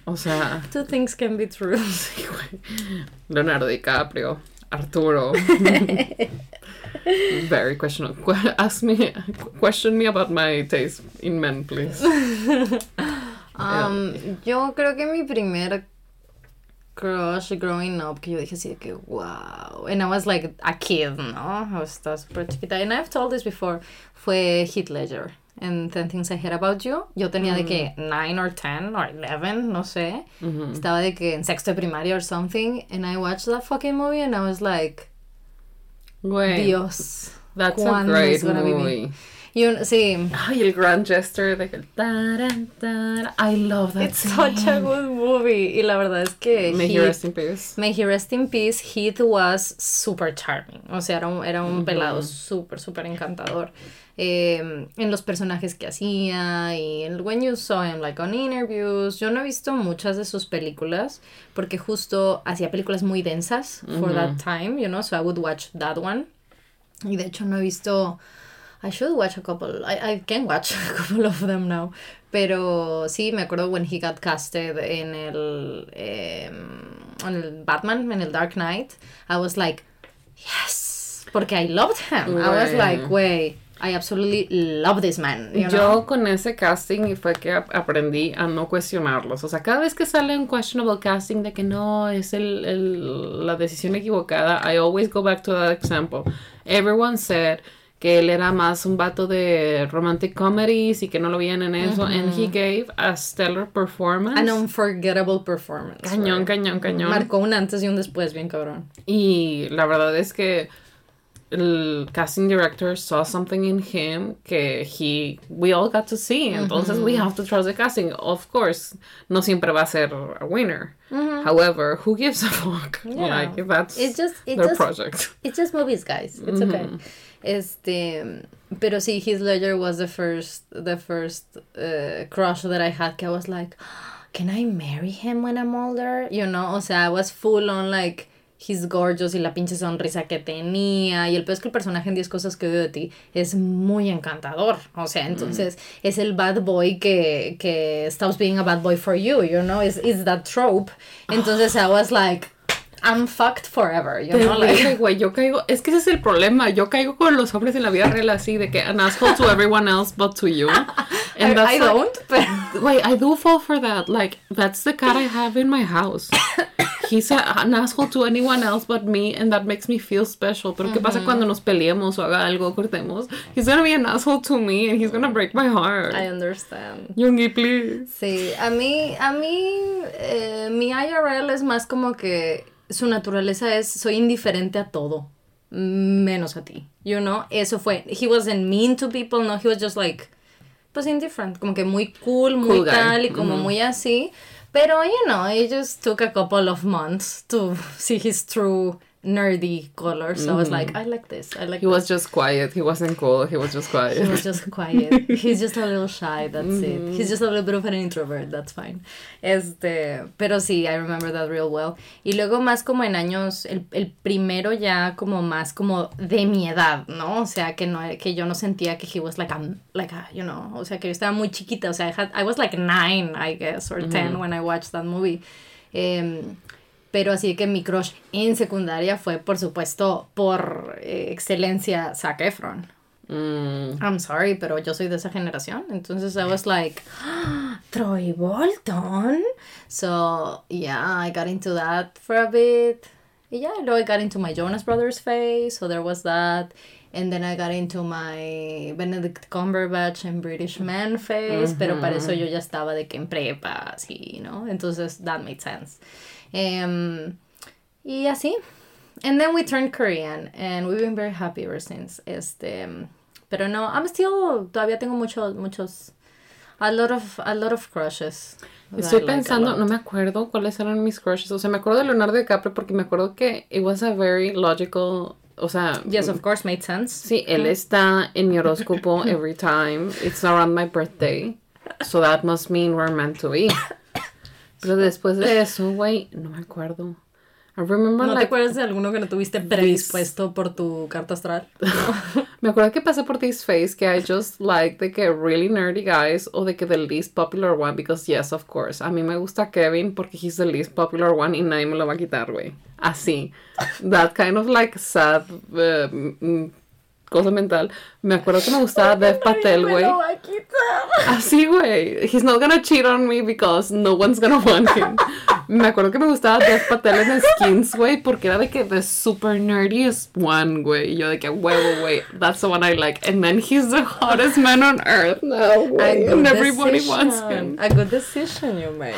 O sea. [laughs] Two things can be true. [laughs] Leonardo DiCaprio, Arturo. [laughs] Very questionable. [laughs] Ask me, question me about my taste in men, please. [laughs] um, Yo creo que mi primer crush growing up que yo dije así de que wow and I was like a kid no estaba súper chiquita and I've told this before fue Heath Ledger en Ten Things I Heard About You yo tenía de que 9 mm. or 10 or 11 no sé estaba de que en sexto de primaria or something and I watched that fucking movie and I was like Dios. That's a great movie. Y un, sí. Ay, el grand gesture de que. I love that It's such a good movie. Y la verdad es que. May he rest in peace. May he rest in peace. Heath was super charming. O sea, era un, era un pelado súper, súper encantador. Eh, en los personajes que hacía y el when you saw him like on interviews yo no he visto muchas de sus películas porque justo hacía películas muy densas for that time you know so I would watch that one y de hecho no he visto I should watch a couple I, I can watch [laughs] a couple of them now pero sí me acuerdo when he got casted en el em, en el Batman en el Dark Knight I was like yes porque I loved him I was like wait I absolutely love this man. Yo con ese casting fue que aprendí a no cuestionarlos. O sea, cada vez que sale un questionable casting de que no es el, el, la decisión equivocada, I always go back to that example. Everyone said que él era más un vato de romantic comedies y que no lo veían en eso. And he gave a stellar performance. An unforgettable performance. Cañón, cañón, cañón. Marcó un antes y un después, bien cabrón. Y la verdad es que el casting director saw something in him que he we all got to see entonces we have to trust the casting of course no siempre va a ser a winner however who gives a fuck yeah. like that's it's just it's their just, project it's just movies guys it's okay este pero sí Heath Ledger was the first the first uh, crush that I had que I was like can I marry him when I'm older you know o sea I was full on like He's gorgeous y la pinche sonrisa que tenía. Y el peor es que el personaje en 10 cosas que odio de ti es muy encantador. O sea, entonces mm. es el bad boy que, que stops being a bad boy for you, you know? It's, it's that trope. Entonces I was like, I'm fucked forever, you know? Like, güey, yo caigo, es que ese es el problema, yo caigo con los hombres en la vida real así, de que an asshole to everyone else but to you. [laughs] And I, I don't, but... Wait, I do fall for that, like, that's the cat I have in my house. [coughs] he's a, an asshole to anyone else but me and that makes me feel special. Pero ¿qué pasa cuando nos peleemos o haga algo, cortemos? He's gonna be an asshole to me and he's gonna break my heart. I understand. Yungi, please. Sí, a mí, a mí, eh, mi IRL es más como que su naturaleza es, soy indiferente a todo, menos a ti, you know? Eso fue, he wasn't mean to people, no, he was just like, pues indifferent, como que muy cool, muy tal y como muy así. Pero, you know, it just took a couple of months to see his true nerdy colors. So I was like, mm-hmm. I like this. I like. He was just quiet. He wasn't cool. He was just quiet. He was just quiet. He's just a little shy. That's mm-hmm. it. He's just a little bit of an introvert. That's fine. Este, pero sí, I remember that real well. Y luego más como en años, el, el primero ya como más como de mi edad, ¿no? O sea que no, que yo no sentía que he was like a, like a, you know, o sea que yo estaba muy chiquita. O sea, I, had, I was like nine, I guess, or mm-hmm. ten when I watched that movie. Um, pero así que mi crush en secundaria fue, por supuesto, por eh, excelencia, Zac Efron. Mm. I'm sorry, pero yo soy de esa generación. Entonces I was like, [gasps] Troy Bolton. So yeah, I got into that for a bit. Yeah, luego I got into my Jonas Brothers phase. So there was that. And then I got into my Benedict Cumberbatch and British Man phase. Pero para eso yo ya estaba de que en prepa, así, ¿no? Entonces that made sense. Um, y así. And then we turned Korean. And we've been very happy ever since. Este. Pero no, I'm still, todavía tengo muchos, muchos, a lot of, a lot of crushes. Estoy pensando, no me acuerdo cuáles eran mis crushes. O sea, me acuerdo de Leonardo DiCaprio porque me acuerdo que it was a very logical, o sea... Yes, of course, made sense. Sí, él está en mi horóscopo every time. It's around my birthday. So that must mean we're meant to be. [laughs] Pero después de eso, güey, no me acuerdo. I remember, ¿No te acuerdas de alguno que no tuviste predispuesto por tu carta astral? [laughs] Me acuerdo que pasé por this phase que I just like de que really nerdy guys o de que the least popular one because yes, of course. A mí me gusta Kevin porque he's the least popular one y nadie me lo va a quitar, güey. Así. That kind of like sad uh, cosa mental. Me acuerdo que me gustaba Dev Patel, güey. Así, güey. He's not gonna cheat on me because no one's gonna want him. me acuerdo que me gustaba Dev Patel en Skins, güey, porque era de que the super nerdiest one, güey. Yo de que, huevo, güey, that's the one I like. And then he's the hottest man on earth. No, güey. And everybody decision. wants him. A good decision you made.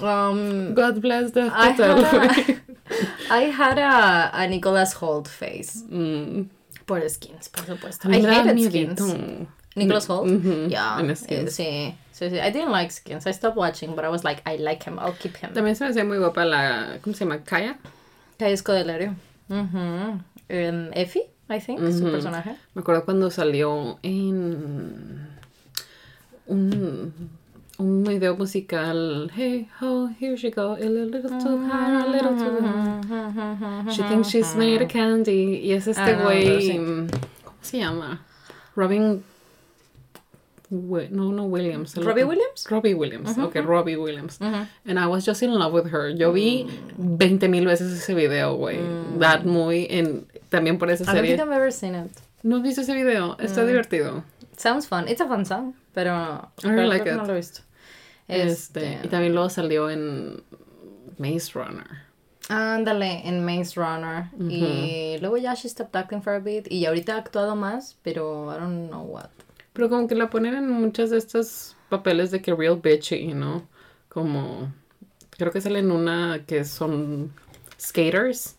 Um, God bless Patel, güey. [laughs] I had a, a Nicholas Holt face. Mm. Por skins, por supuesto. I hated skins. Nicholas Holt? Mm Yeah. Eh, sí. Sí, sí. I didn't like skins. I stopped watching, but I was like, I like him. I'll keep him. También se me hacía muy guapa la. ¿Cómo se llama? Kaya. Kaya Escodelario. Uh Effie, I think, su personaje. Me acuerdo cuando salió en. Un un video musical. Hey, ho, here she go, a little too high, a little too high. She thinks she's made of candy. Y es este ah, güey. ¿Cómo se llama? Robin. No, no Williams. Robbie Williams? Robbie Williams. Okay, Robbie Williams. And I was just in love with her. Yo vi 20 mil veces ese video, güey. Mm. That movie. En, también por esa serie. I don't think I've ever seen it. ¿No viste ese video? Está mm. divertido. Sounds fun. It's a fun song, pero I really like it. no lo he visto. Este, este, y también luego salió en Maze Runner. Ándale, en Maze Runner. Y luego ya she stopped acting for a bit. Y ahorita ha actuado más, pero I don't know what. Pero como que la ponen en muchos de estos papeles de que real bitchy, ¿no? Como. Creo que sale en una que son skaters.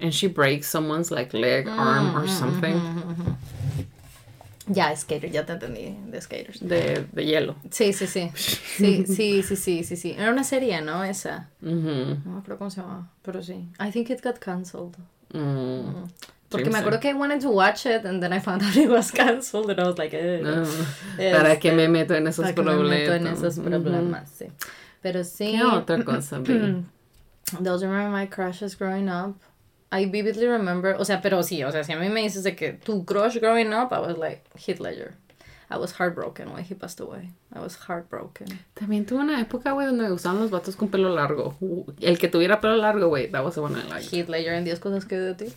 And she breaks someone's like leg, arm, or something. Ya, skater, ya te entendí, de skaters. De, de hielo. Sí, sí, sí. Sí, [laughs] sí, sí, sí, sí, sí. Era una serie, ¿no? Esa. No me acuerdo cómo se llama, pero sí. I think it got cancelled. Mm. Porque me acuerdo que I wanted to watch it and then I found out [laughs] it was cancelled and I was like, eh, no. ¿Para qué me meto en esos para problemas? me meto en esos problemas, sí. Pero sí. ¿Qué otra cosa, [clears throat] Those are my crushes growing up. I vividly remember, o sea, pero sí, o sea, si a mí me dices de que tu crush growing up, I was like, Heath Ledger. I was heartbroken when he passed away. I was heartbroken. También tuve una época, güey, donde me gustaban los vatos con pelo largo. El que tuviera pelo largo, güey, that was the one I liked. Heath Ledger en 10 cosas que de ti.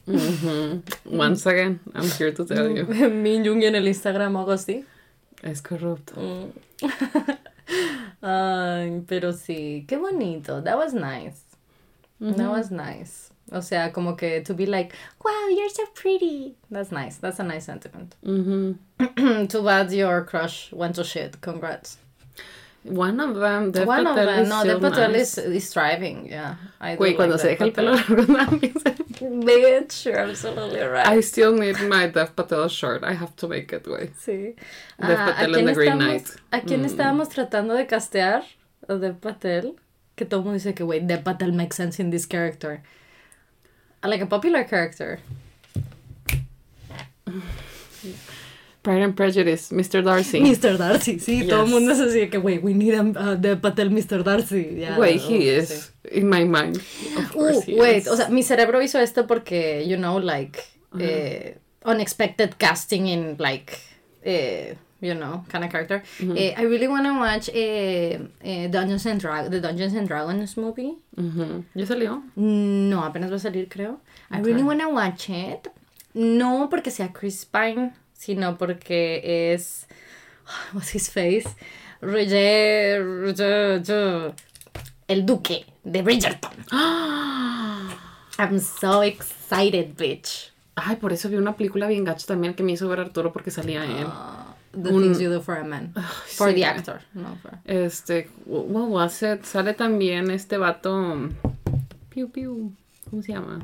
Once again, I'm here to tell you. [laughs] Min Jung en el Instagram algo así. Es corrupto. Mm. [laughs] Ay, pero sí, qué bonito. That was nice. That was nice. O sea, como que to be like, wow, you're so pretty. That's nice. That's a nice sentiment. Mm-hmm. [clears throat] Too bad your crush went to shit. Congrats. One of them, One Patel of them, no, Dev Patel nice. is, is thriving, yeah. I Wait, cuando like se deja el pelo largo Bitch, you're absolutely right. I still need my Dev Patel shirt. I have to make it, güey. Sí. Dev ah, Patel in the Green Knight. ¿A quién mm. estábamos tratando de castear? A Dev Patel. Que todo el mundo dice que, güey, Dev Patel makes sense in this character. Like a popular character. Pride and Prejudice, Mr. Darcy. [laughs] Mr. Darcy, sí, todo el mundo se decía que, wait, we need a uh, de Patel Mr. Darcy. Yeah, wait, he is sí. in my mind. Of course uh, wait, is. o sea, mi cerebro hizo esto porque, you know, like, uh -huh. eh, unexpected casting in, like, eh, you know, kind of character. Mm -hmm. uh, I really want to watch uh, uh, Dungeons and Dragons, the Dungeons and Dragons movie. Mm -hmm. ¿Ya salió? No, apenas va a salir, creo. Okay. I really want to watch it. No porque sea Chris Pine, sino porque es. [sighs] What's his face? Roger, Roger, el duque de Bridgerton. [gasps] I'm so excited, bitch. Ay, por eso vi una película bien gacha también que me hizo ver Arturo porque salía en. Ah, the Things You Do for a Man. [sighs] for the actor, no for. Este, what was it? Sale también este vato. Piu Piu. ¿Cómo se llama?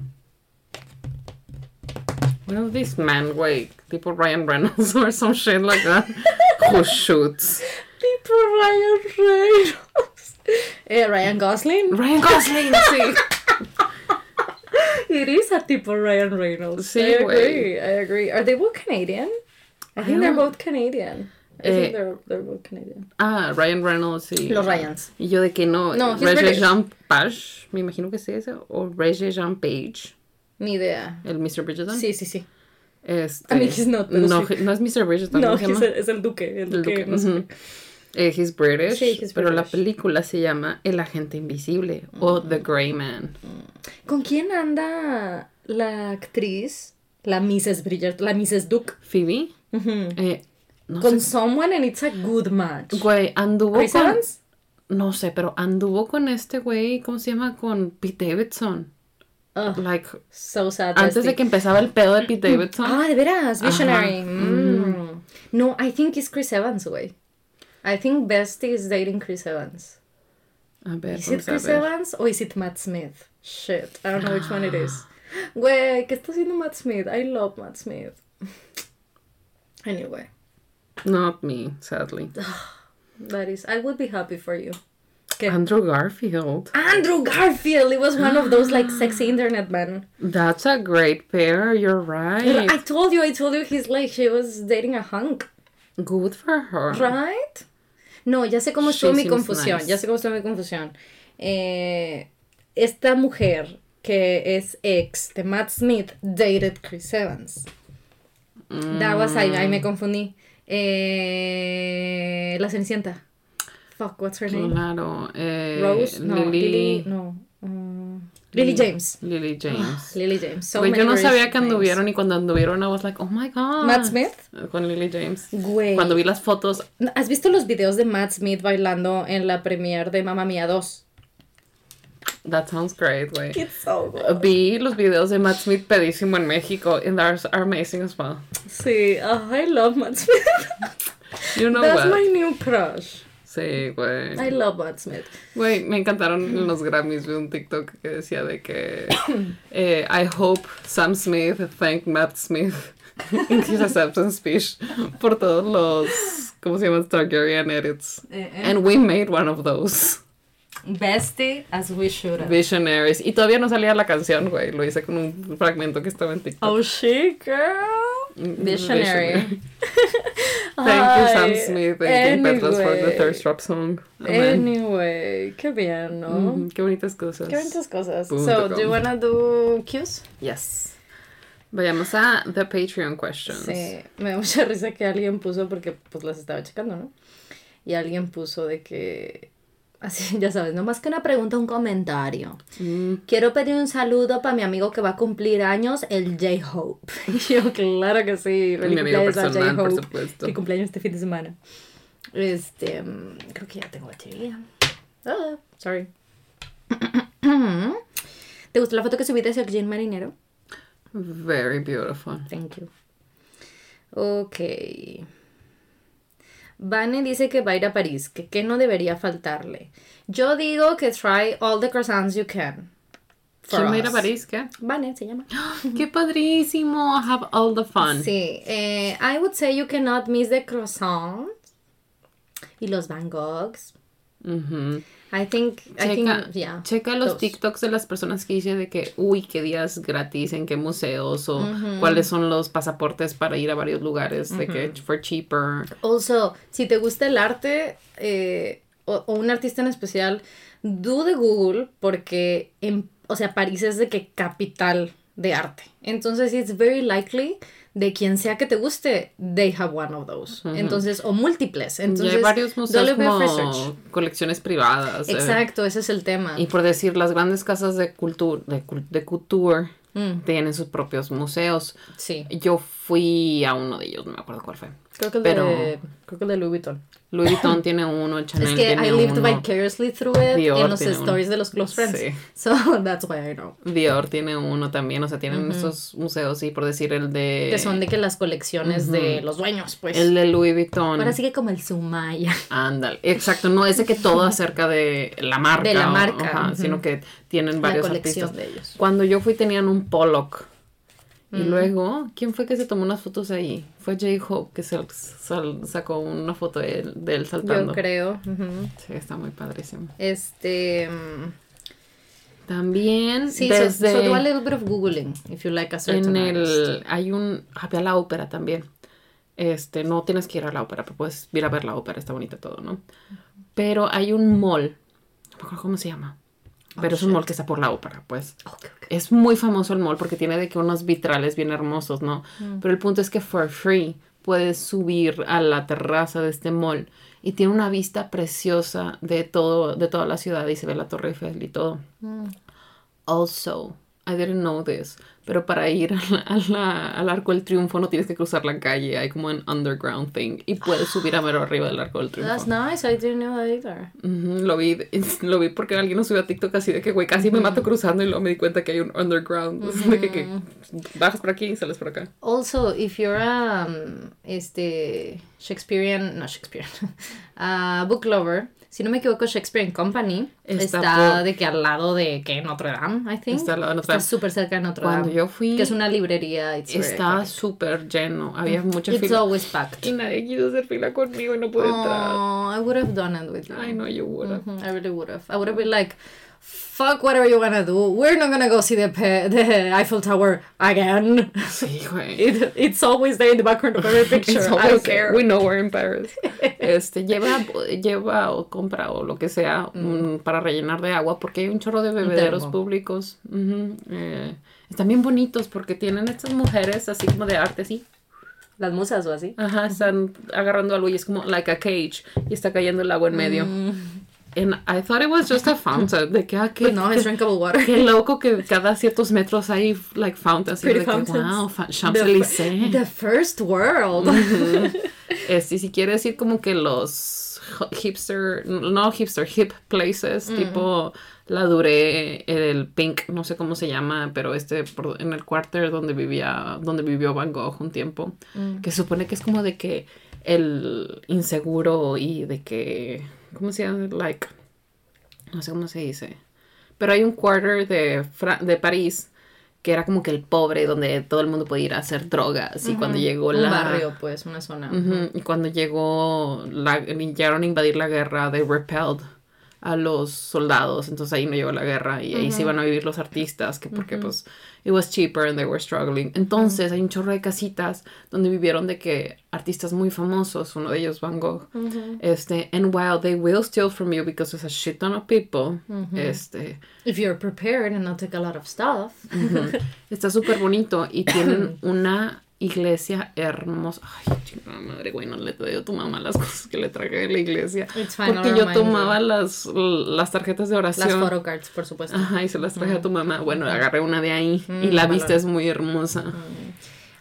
One of these men, güey, tipo Ryan Reynolds [laughs] or some shit like that, who [laughs] shoots. Tipo Ryan Reynolds. Eh, Ryan Gosling. Ryan Gosling, sí. [laughs] It is a tipo Ryan Reynolds. Sí, I agree. I agree. Are they both Canadian? I think they're both Canadian. I think eh, they're, they're both Canadian. Ah, Ryan Reynolds y... Los Ryans. Y yo de que no... No, Regé Jean Page, me imagino que es ese, o Regé Jean Page. Ni idea. ¿El Mr. Bridgerton? Sí, sí, sí. Este, I mean, he's not, no, sí. no es Mr. Bridgerton. No, es el duque. El duque, el duque. No sé. Eh, he's British, sí, he's pero la película se llama El agente invisible o The Grey Man. ¿Con quién anda la actriz? La Mrs. Bridgerton, la Mrs. Duke. Phoebe. Eh, no con sé. someone and it's a good match. Güey, anduvo Chris con... Evans? No sé, pero anduvo con este güey, ¿cómo se llama? Con Pete Davidson. like, so sad. Antes de que empezaba el pedo de Pete [gasps] Davidson. Ah, de veras, Visionary. Mm. No, I think it's Chris Evans, güey. I think Bestie is dating Chris Evans. A ver, is it Chris Evans or is it Matt Smith? Shit, I don't know which one it is. [gasps] Güey, ¿qué está haciendo Matt Smith? I love Matt Smith. Anyway. Not me, sadly. [sighs] that is, I would be happy for you. ¿Qué? Andrew Garfield. Andrew Garfield! It was one of those like sexy [gasps] internet men. That's a great pair, you're right. I told you, I told you he's like, she was dating a hunk. Good for her. Right? No, ya sé cómo estuvo mi confusión. Ya sé cómo estuvo mi confusión. Eh, esta mujer que es ex de Matt Smith dated Chris Evans. Mm. That was ahí, ahí me confundí. Eh, la Cenicienta. Fuck, what's her name? Claro. Eh, Rose? No, Lily. Lily no. Lily James. Lily James. Lily James. So yo no sabía que anduvieron y cuando anduvieron I was like, oh my god. Matt Smith. Con Lily James. Güey. Cuando vi las fotos. ¿Has visto los videos de Matt Smith bailando en la premiere de Mamma Mia 2? That sounds great, güey. It's so good. Vi los videos de Matt Smith pedísimo en México and they're are amazing as well. Sí, oh, I love Matt Smith. you know That's what? my new crush. Sí, güey. I love Matt Smith. Güey, me encantaron los Grammys. Vi un TikTok que decía de que [coughs] eh, I hope Sam Smith thank Matt Smith [laughs] in his acceptance speech por todos los, ¿cómo se llama? Targaryen edits. Eh, eh. And we made one of those. Bestie as we should have. Visionaries. Y todavía no salía la canción, güey. Lo hice con un fragmento que estaba en TikTok. Oh, shit, girl. Mm, Visionary. [laughs] Thank you, Sam Smith and anyway, Petras for the Thirst Trap song. Amen. Anyway, qué bien, ¿no? Mm, qué bonitas cosas. Qué bonitas cosas. so, do you wanna do cues? Yes. Vayamos a the Patreon questions. Sí, me da mucha risa que alguien puso porque pues las estaba checando, ¿no? Y alguien puso de que Así, [laughs] ya sabes, no más que una pregunta, un comentario. Mm. Quiero pedir un saludo para mi amigo que va a cumplir años, el J-Hope. [laughs] Yo, claro que sí. Mi amigo personal, por supuesto. Que cumpleaños este fin de semana. Este, mm, creo que ya tengo batería. Ah, sorry. [clears throat] ¿Te gustó la foto que subí de jean marinero? Very beautiful. Thank you. Ok. Vane dice que va a ir a París, que, que no debería faltarle. Yo digo que try all the croissants you can. ¿Quién va a ir a París? ¿Qué? Vane se llama. [gasps] ¡Qué padrísimo! Have all the fun. Sí. Eh, I would say you cannot miss the croissants y los Van Goghs. I think, checa, I think, yeah, checa los TikToks de las personas que dicen de que, uy, qué días gratis, en qué museos, o cuáles son los pasaportes para ir a varios lugares, de que, for cheaper. Also, si te gusta el arte, eh, o, un artista en especial, do de Google, porque, en, o sea, París es de que capital de arte. Entonces, it's very likely de quien sea que te guste, they have one of those. Entonces, o múltiples. Entonces, hay varios museos como colecciones privadas. Eh. Exacto, ese es el tema. Y por decir, las grandes casas de cultura, de, de couture, mm. tienen sus propios museos. Sí. Yo fui a uno de ellos, no me acuerdo cuál fue. Creo que el, de, creo que el de Louis Vuitton. Louis Vuitton [laughs] tiene uno, Chanel es que tiene I lived uno. vicariously through it Dior en los tiene stories uno. de los close friends. Sí. So [laughs] that's why I know. Dior tiene uno también, o sea, tienen estos museos, sí, por decir el de... Que son de que las colecciones de los dueños, pues. El de Louis Vuitton. Ahora sí que como el Sumaya. Ándale, exacto, no es de que todo [laughs] acerca de la marca. De la o- marca. Sino que tienen La varios colección artistas. de ellos. Cuando yo fui tenían un Pollock. Y Mm. luego, ¿quién fue que se tomó unas fotos ahí? Fue J-Hope que se sacó una foto de él, de él saltando. Yo creo. Sí, está muy padrísimo. Este. mm, También Sí, so- desde so, do a little bit of googling if you like a certain en artist. el hay un había la ópera también. Este, no tienes que ir a la ópera, pero puedes ir a ver la ópera, está bonito todo, ¿no? Pero hay un mall, no me acuerdo cómo se llama. Pero es un mall que está por la ópera, pues. Es muy famoso el mall porque tiene de que unos vitrales bien hermosos, ¿no? Pero el punto es que for free puedes subir a la terraza de este mall y tiene una vista preciosa de todo, de toda la ciudad y se ve la Torre Eiffel y todo. Also, I didn't know this, pero para ir [laughs] a la- a la- al Arco del Triunfo no tienes que cruzar la calle, hay como un underground thing y puedes subir a mero arriba del Arco del Triunfo. That's nice. I didn't know that either. Ujú, lo vi, lo vi porque alguien lo subió a TikTok así de que, güey, casi me mato cruzando y luego me di cuenta que hay un underground. [laughs] De que, que bajas por aquí y sales por acá. Also, if you're a um, este Shakespearean, no Shakespearean, a [laughs] book lover, si no me equivoco, Shakespeare Company Está está, de que al lado de que Notre Dame, I think. Está al lado de Notre Dame. súper cerca de Notre Cuando Dame. yo fui, que es una librería. It's iconic. súper lleno. Había mucha It's fila. always packed. Y nadie quiso hacer fila conmigo y no pude entrar. Oh, I would have done it with you. Ay, no, yo would have. Mhm, I really would have. I would have been like, fuck whatever you wanna do. We're not gonna go see the, the Eiffel Tower again. Sí, güey. [laughs] It, it's always there in the background of every [laughs] picture. It's I don't care. We know we're in Paris. [laughs] Este, lleva, lleva o compra o lo que sea un- para rellenar de agua porque hay un chorro de bebederos termo. públicos. Ujú, eh, están bien bonitos porque tienen estas mujeres así como de arte, así. Las musas o así. Ajá, están agarrando algo y es como like a cage y está cayendo el agua en medio. And I thought it was just a fountain. De que, ah, qué, But no, it's drinkable water. qué loco que cada ciertos metros hay like fountains. Pretty de que, fountains. wow, fa- The, Champs-Élysées. the first world. [laughs] Este, y si quieres ir como que los hipster, no hipster, hip places, tipo la Duré, el Pink, no sé cómo se llama, pero este, por- en el quarter donde vivía, donde vivió Van Gogh un tiempo, que se supone que es como de que el inseguro y de que, ¿cómo se llama? Like, no sé cómo se dice, pero hay un quarter de, Fra- de París que era como que el pobre donde todo el mundo podía ir a hacer drogas y cuando llegó Un la barrio, pues, una zona. Y cuando llegó, la, llegaron a invadir la guerra, they repelled a los soldados, entonces ahí no llegó la guerra y ahí se iban a vivir los artistas, que porque pues it was cheaper and they were struggling. Entonces hay un chorro de casitas donde vivieron de que artistas muy famosos, uno de ellos Van Gogh, este, and while they will steal from you because there's a shit ton of people, este, If you're prepared and not take a lot of stuff. Está súper bonito y tienen [laughs] una iglesia hermosa. Ay, chingada madre, güey, no le doy a tu mamá las cosas que le traje de la iglesia. Fine, Porque yo you. tomaba las, las tarjetas de oración. Las photocards, por supuesto. Ajá, y se las traje a tu mamá. Bueno, agarré una de ahí y la vista es muy hermosa.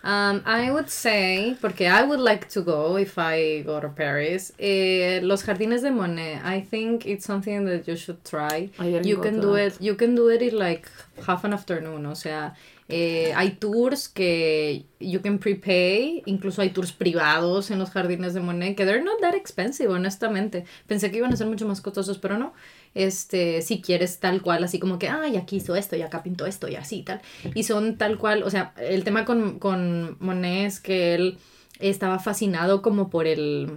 Um, I would say, porque I would like to go if I go to Paris, eh, los jardines de Monet. I think it's something that you should try. You can do that. it. You can do it in like half an afternoon. O sea, eh, hay tours que you can prepay. Incluso hay tours privados en los jardines de Monet que they're not that expensive, honestamente. Pensé que iban a ser mucho más costosos, pero no. Este, si quieres tal cual, así como que, ay, aquí hizo esto y acá pintó esto y así tal. Y son tal cual, o sea, el tema con, con Monet es que él estaba fascinado como por el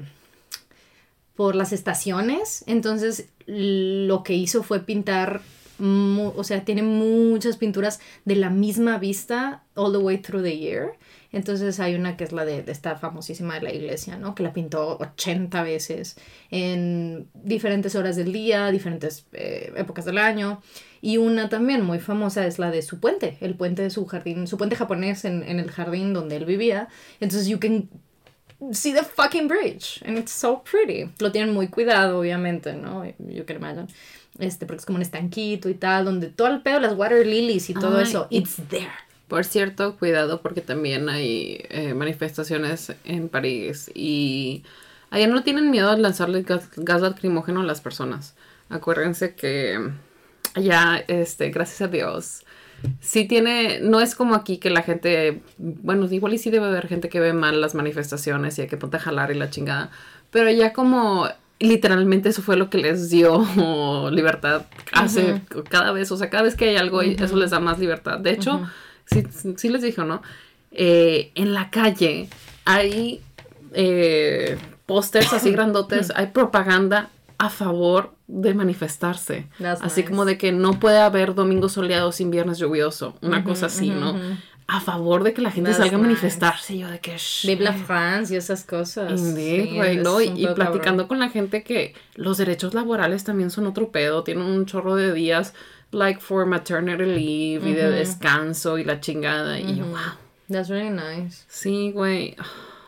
por las estaciones. Entonces, lo que hizo fue pintar, o sea, tiene muchas pinturas de la misma vista all the way through the year. Entonces hay una que es la de, de esta famosísima de la iglesia, ¿no? Que la pintó 80 veces en diferentes horas del día, diferentes eh, épocas del año. Y una también muy famosa es la de su puente, el puente de su jardín, su puente japonés en, en el jardín donde él vivía. Entonces you can see the fucking bridge and it's so pretty. Lo tienen muy cuidado, obviamente, ¿no? You can imagine. Este, porque es como un estanquito y tal, donde todo el pedo, las water lilies y todo Ay, eso, it's there. Por cierto, cuidado porque también hay eh, manifestaciones en París y allá no tienen miedo de lanzarle gas, gas lacrimógeno a las personas. Acuérdense que allá, este, gracias a Dios, sí tiene, no es como aquí que la gente, bueno, igual y sí debe haber gente que ve mal las manifestaciones y hay que ponte a jalar y la chingada, pero ya como literalmente eso fue lo que les dio [laughs] libertad hace cada vez, o sea, cada vez que hay algo, eso les da más libertad. De hecho, sí, sí, les dijo, ¿no? Eh, en la calle hay eh, pósters así [coughs] grandotes, hay propaganda a favor de manifestarse. así como de que no puede haber domingos soleados sin viernes lluvioso, una cosa así, ¿no? A favor de que la gente salga a manifestarse, yo de que... Vive la France y esas cosas. ¿no? Y, platicando con la gente que los derechos laborales también son otro pedo, tienen un chorro de días, like for maternity leave y de descanso y la chingada, y yo, wow. That's really nice. Sí, güey.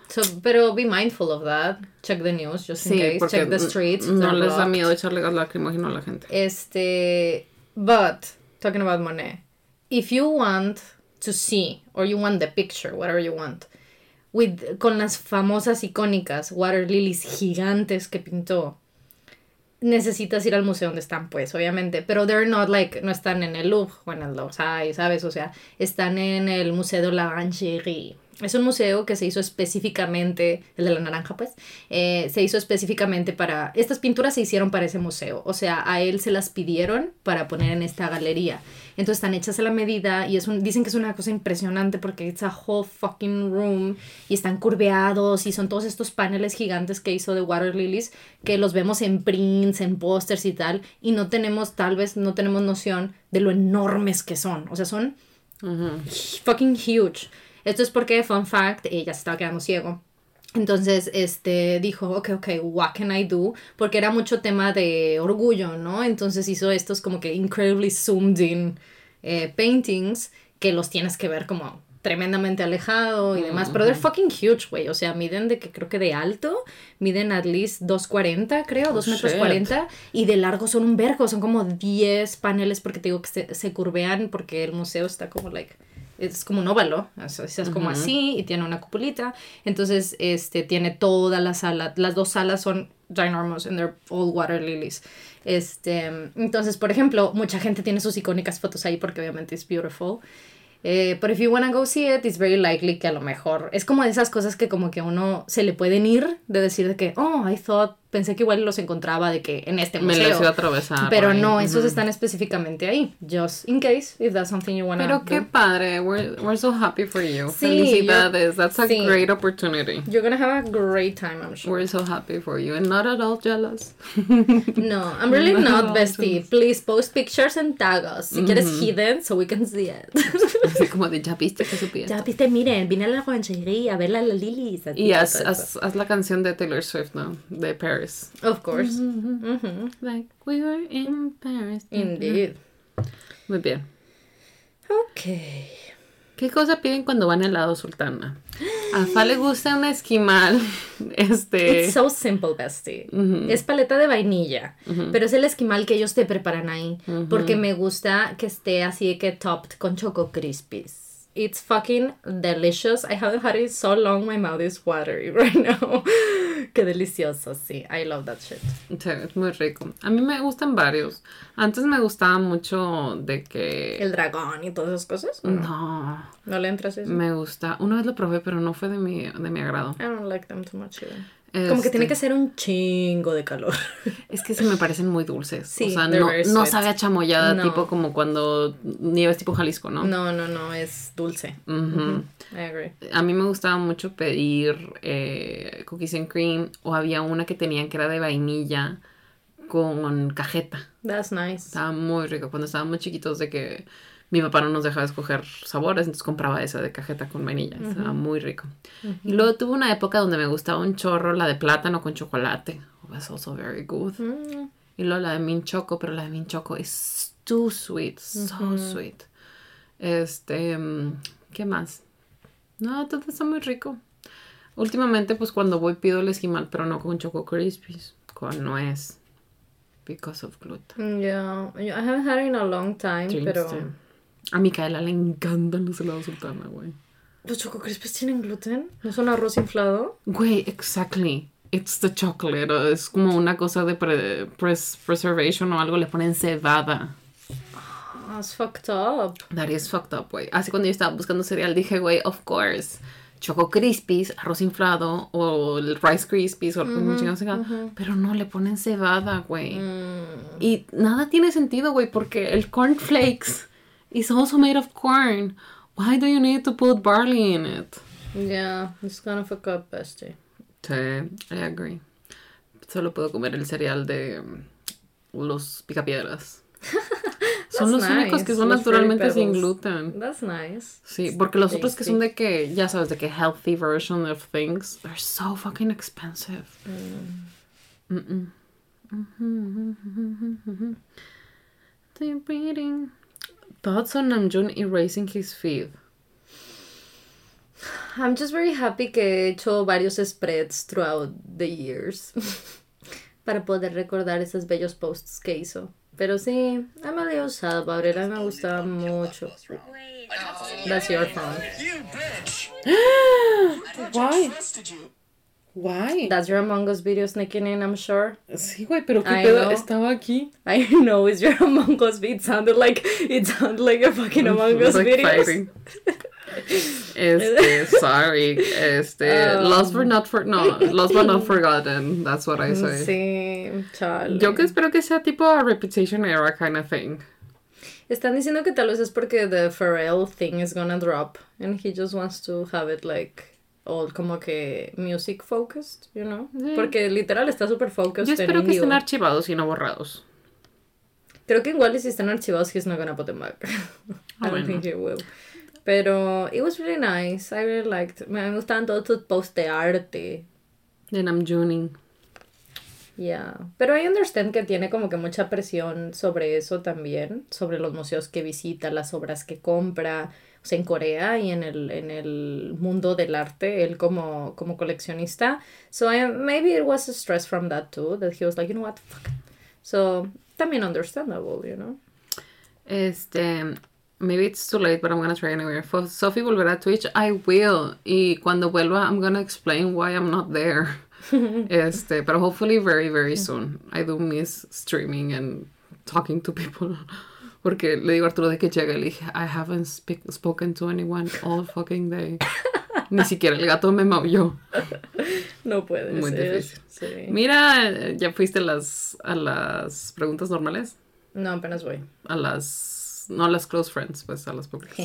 So, pero be mindful of that. Check the news, just in case. Check the streets. No les da miedo echarle gas lacrimógeno a la gente. Este, but talking about Monet, if you want to see or you want the picture, whatever you want, with con las famosas icónicas water lilies gigantes que pintó, necesitas ir al museo donde están, pues, obviamente. Pero they're not like, no están en el Louvre o en el Louvre, ¿sabes? O sea, están en el Museo de la Orangerie es un museo que se hizo específicamente, el de la naranja pues, eh, se hizo específicamente para, estas pinturas se hicieron para ese museo, o sea, a él se las pidieron para poner en esta galería. Entonces están hechas a la medida y es un, dicen que es una cosa impresionante porque it's a whole fucking room y están curveados y son todos estos paneles gigantes que hizo de Water Lilies que los vemos en prints, en pósters y tal y no tenemos, tal vez no tenemos noción de lo enormes que son, o sea, son fucking huge. Esto es porque, fun fact, ella se estaba quedando ciego. Entonces, este, dijo, ok, ok, what can I do? Porque era mucho tema de orgullo, ¿no? Entonces hizo estos como que incredibly zoomed in eh, paintings que los tienes que ver como tremendamente alejado y demás, pero they're fucking huge, güey, o sea, miden de que creo que de alto, miden at least 2.40, creo, 2 metros 40, y de largo son un vergo, son como 10 paneles porque te digo que se, se curvean porque el museo está como, like, es como un óvalo, es como así y tiene una cupulita. Entonces, este, tiene toda la sala, las dos salas son ginormous and they're all water lilies. Este, entonces, por ejemplo, mucha gente tiene sus icónicas fotos ahí porque obviamente es beautiful. Eh, pero if you wanna go see it, it's very likely que a lo mejor es como de esas cosas que como que uno se le pueden ir de decir de que, oh, I thought pensé que igual los encontraba de que en este museo. Me los iba a atravesar. Pero no, esos están específicamente ahí. Just in case, if that's something you want to Pero qué padre. We're, we're so happy for you. Sí, Felicidades. that's a great opportunity. You're gonna have a great time, I'm sure. We're so happy for you. And not at all jealous. [laughs] no, I'm really not, bestie. Please post pictures and tag us. Si quieres hidden, so we can see it. [laughs] Así como de, ya viste que supiste. Ya viste, miren, vine a la ranchería a ver a la Lily. Y haz, haz, haz la canción de Taylor Swift, ¿no? De Paris. Of course. Like we were in Paris. Indeed. Muy bien. Ok. ¿Qué cosa piden cuando van al lado sultana? A Fa le gusta un esquimal. [laughs] Este. It's so simple, bestie. Es paleta de vainilla. Pero es el esquimal que ellos te preparan ahí. Porque me gusta que esté así que topped con choco crispies. It's fucking delicious. I haven't had it so long. My mouth is watery [laughs] right now. [laughs] Qué delicioso, sí. I love that shit. Sí, es muy rico. A mí me gustan varios. Antes me gustaba mucho de que... El dragón y todas esas cosas. No. ¿No le entras eso? Me gusta. Una vez lo probé, pero no fue de mi, de mi agrado. I don't like them too much either. Como que tiene que este ser un chingo de calor. [laughs] Es que se me parecen muy dulces. Sí, o sea, no, no sabe a chamoyada, tipo como cuando nieves tipo Jalisco, ¿no? No, no, no, es dulce. I agree. A mí me gustaba mucho pedir eh, cookies and cream o había una que tenían que era de vainilla con cajeta. That's nice. Estaba muy rico. Cuando estábamos chiquitos de que mi papá no nos dejaba escoger sabores, entonces compraba esa de cajeta con vainilla. Estaba muy rico. Y luego tuve una época donde me gustaba un chorro la de plátano con chocolate. Oh, was also very good. Mm. Y luego la de mint choco, pero la de mint choco es too sweet, so sweet. Este, mm, ¿qué más? No, todo está muy rico. Últimamente, pues cuando voy pido el esquimal, pero no con choco crispies, con nuez. Because of gluten. Yeah, I haven't had it in a long time, pero... A Micaela le encantan los helados sultana, güey. ¿Los Choco Crispies tienen gluten? ¿No son arroz inflado? Güey, exactly. It's the chocolate. Es como una cosa de preservation o algo. Le ponen cebada. That's fucked up. That is fucked up, güey. Así cuando yo estaba buscando cereal dije, güey, of course. Choco Crispies, arroz inflado o el Rice Krispies o pero no le ponen cebada, güey. Mm. Y nada tiene sentido, güey, porque el corn is also made of corn. Why do you need to put barley in it? Yeah, it's gonna fuck up, bestie. Sí, I agree. Solo puedo comer el cereal de um, los picapiedras. [laughs] son los únicos que son naturalmente sin gluten. That's nice. Sí, porque los otros que son de que, ya sabes, de que healthy version of things, they're so fucking expensive. Mm. Mm -mm. Thoughts on Namjoon erasing his feed. I'm just very happy que he hecho varios spreads throughout the years [laughs] para poder recordar esos bellos posts que hizo. Pero sí, I'm a little sad about it. A mí me gustaba mucho. That's your phone. You bitch! [gasps] Why? Why? That's your Among Us video sneaking in, I'm sure. Sí, güey, pero qué pedo estaba aquí. I know, it's your [laughs] Among Us video. It sounded like, it sounded like a fucking Among Us like video. Este, [laughs] sorry. Este, um, lost but not for, no, lost but not forgotten. That's what I say. Sí, chale. Yo que espero que sea tipo a repetition era kind of thing. Están diciendo que tal vez es porque the Pharrell thing is gonna drop and he just wants to have it like all como que music focused, you know? Porque literal está súper focused Yo espero que estén archivados y no borrados. Creo que igual si están archivados he's not gonna put them back. I don't think he will. Pero it was really nice. I really liked. Me gustaban todos tus posts de arte. De Namjooning. Yeah. Pero I understand que tiene como que mucha presión sobre eso también, sobre los museos que visita, las obras que compra, o sea, en Corea y en el, en el mundo del arte, él como, como coleccionista. So maybe it was a stress from that too, that he was like, you know what, fuck. So, también understandable, you know. Este, Maybe it's too late, but I'm gonna try anyway. For Sophie volverá a Twitch, I will. Y cuando vuelva, I'm gonna explain why I'm not there. [laughs] este, but hopefully very, very soon. I do miss streaming and talking to people. Porque le digo a Arturo de que llega y le dije, I haven't speak, spoken to anyone all fucking day. [laughs] Ni siquiera el gato me maulló. No puede Muy difícil. Sí. Mira, ¿ya fuiste a las, a las preguntas normales? No, apenas voy. A las no a las close friends, pues a las pocas. [laughs]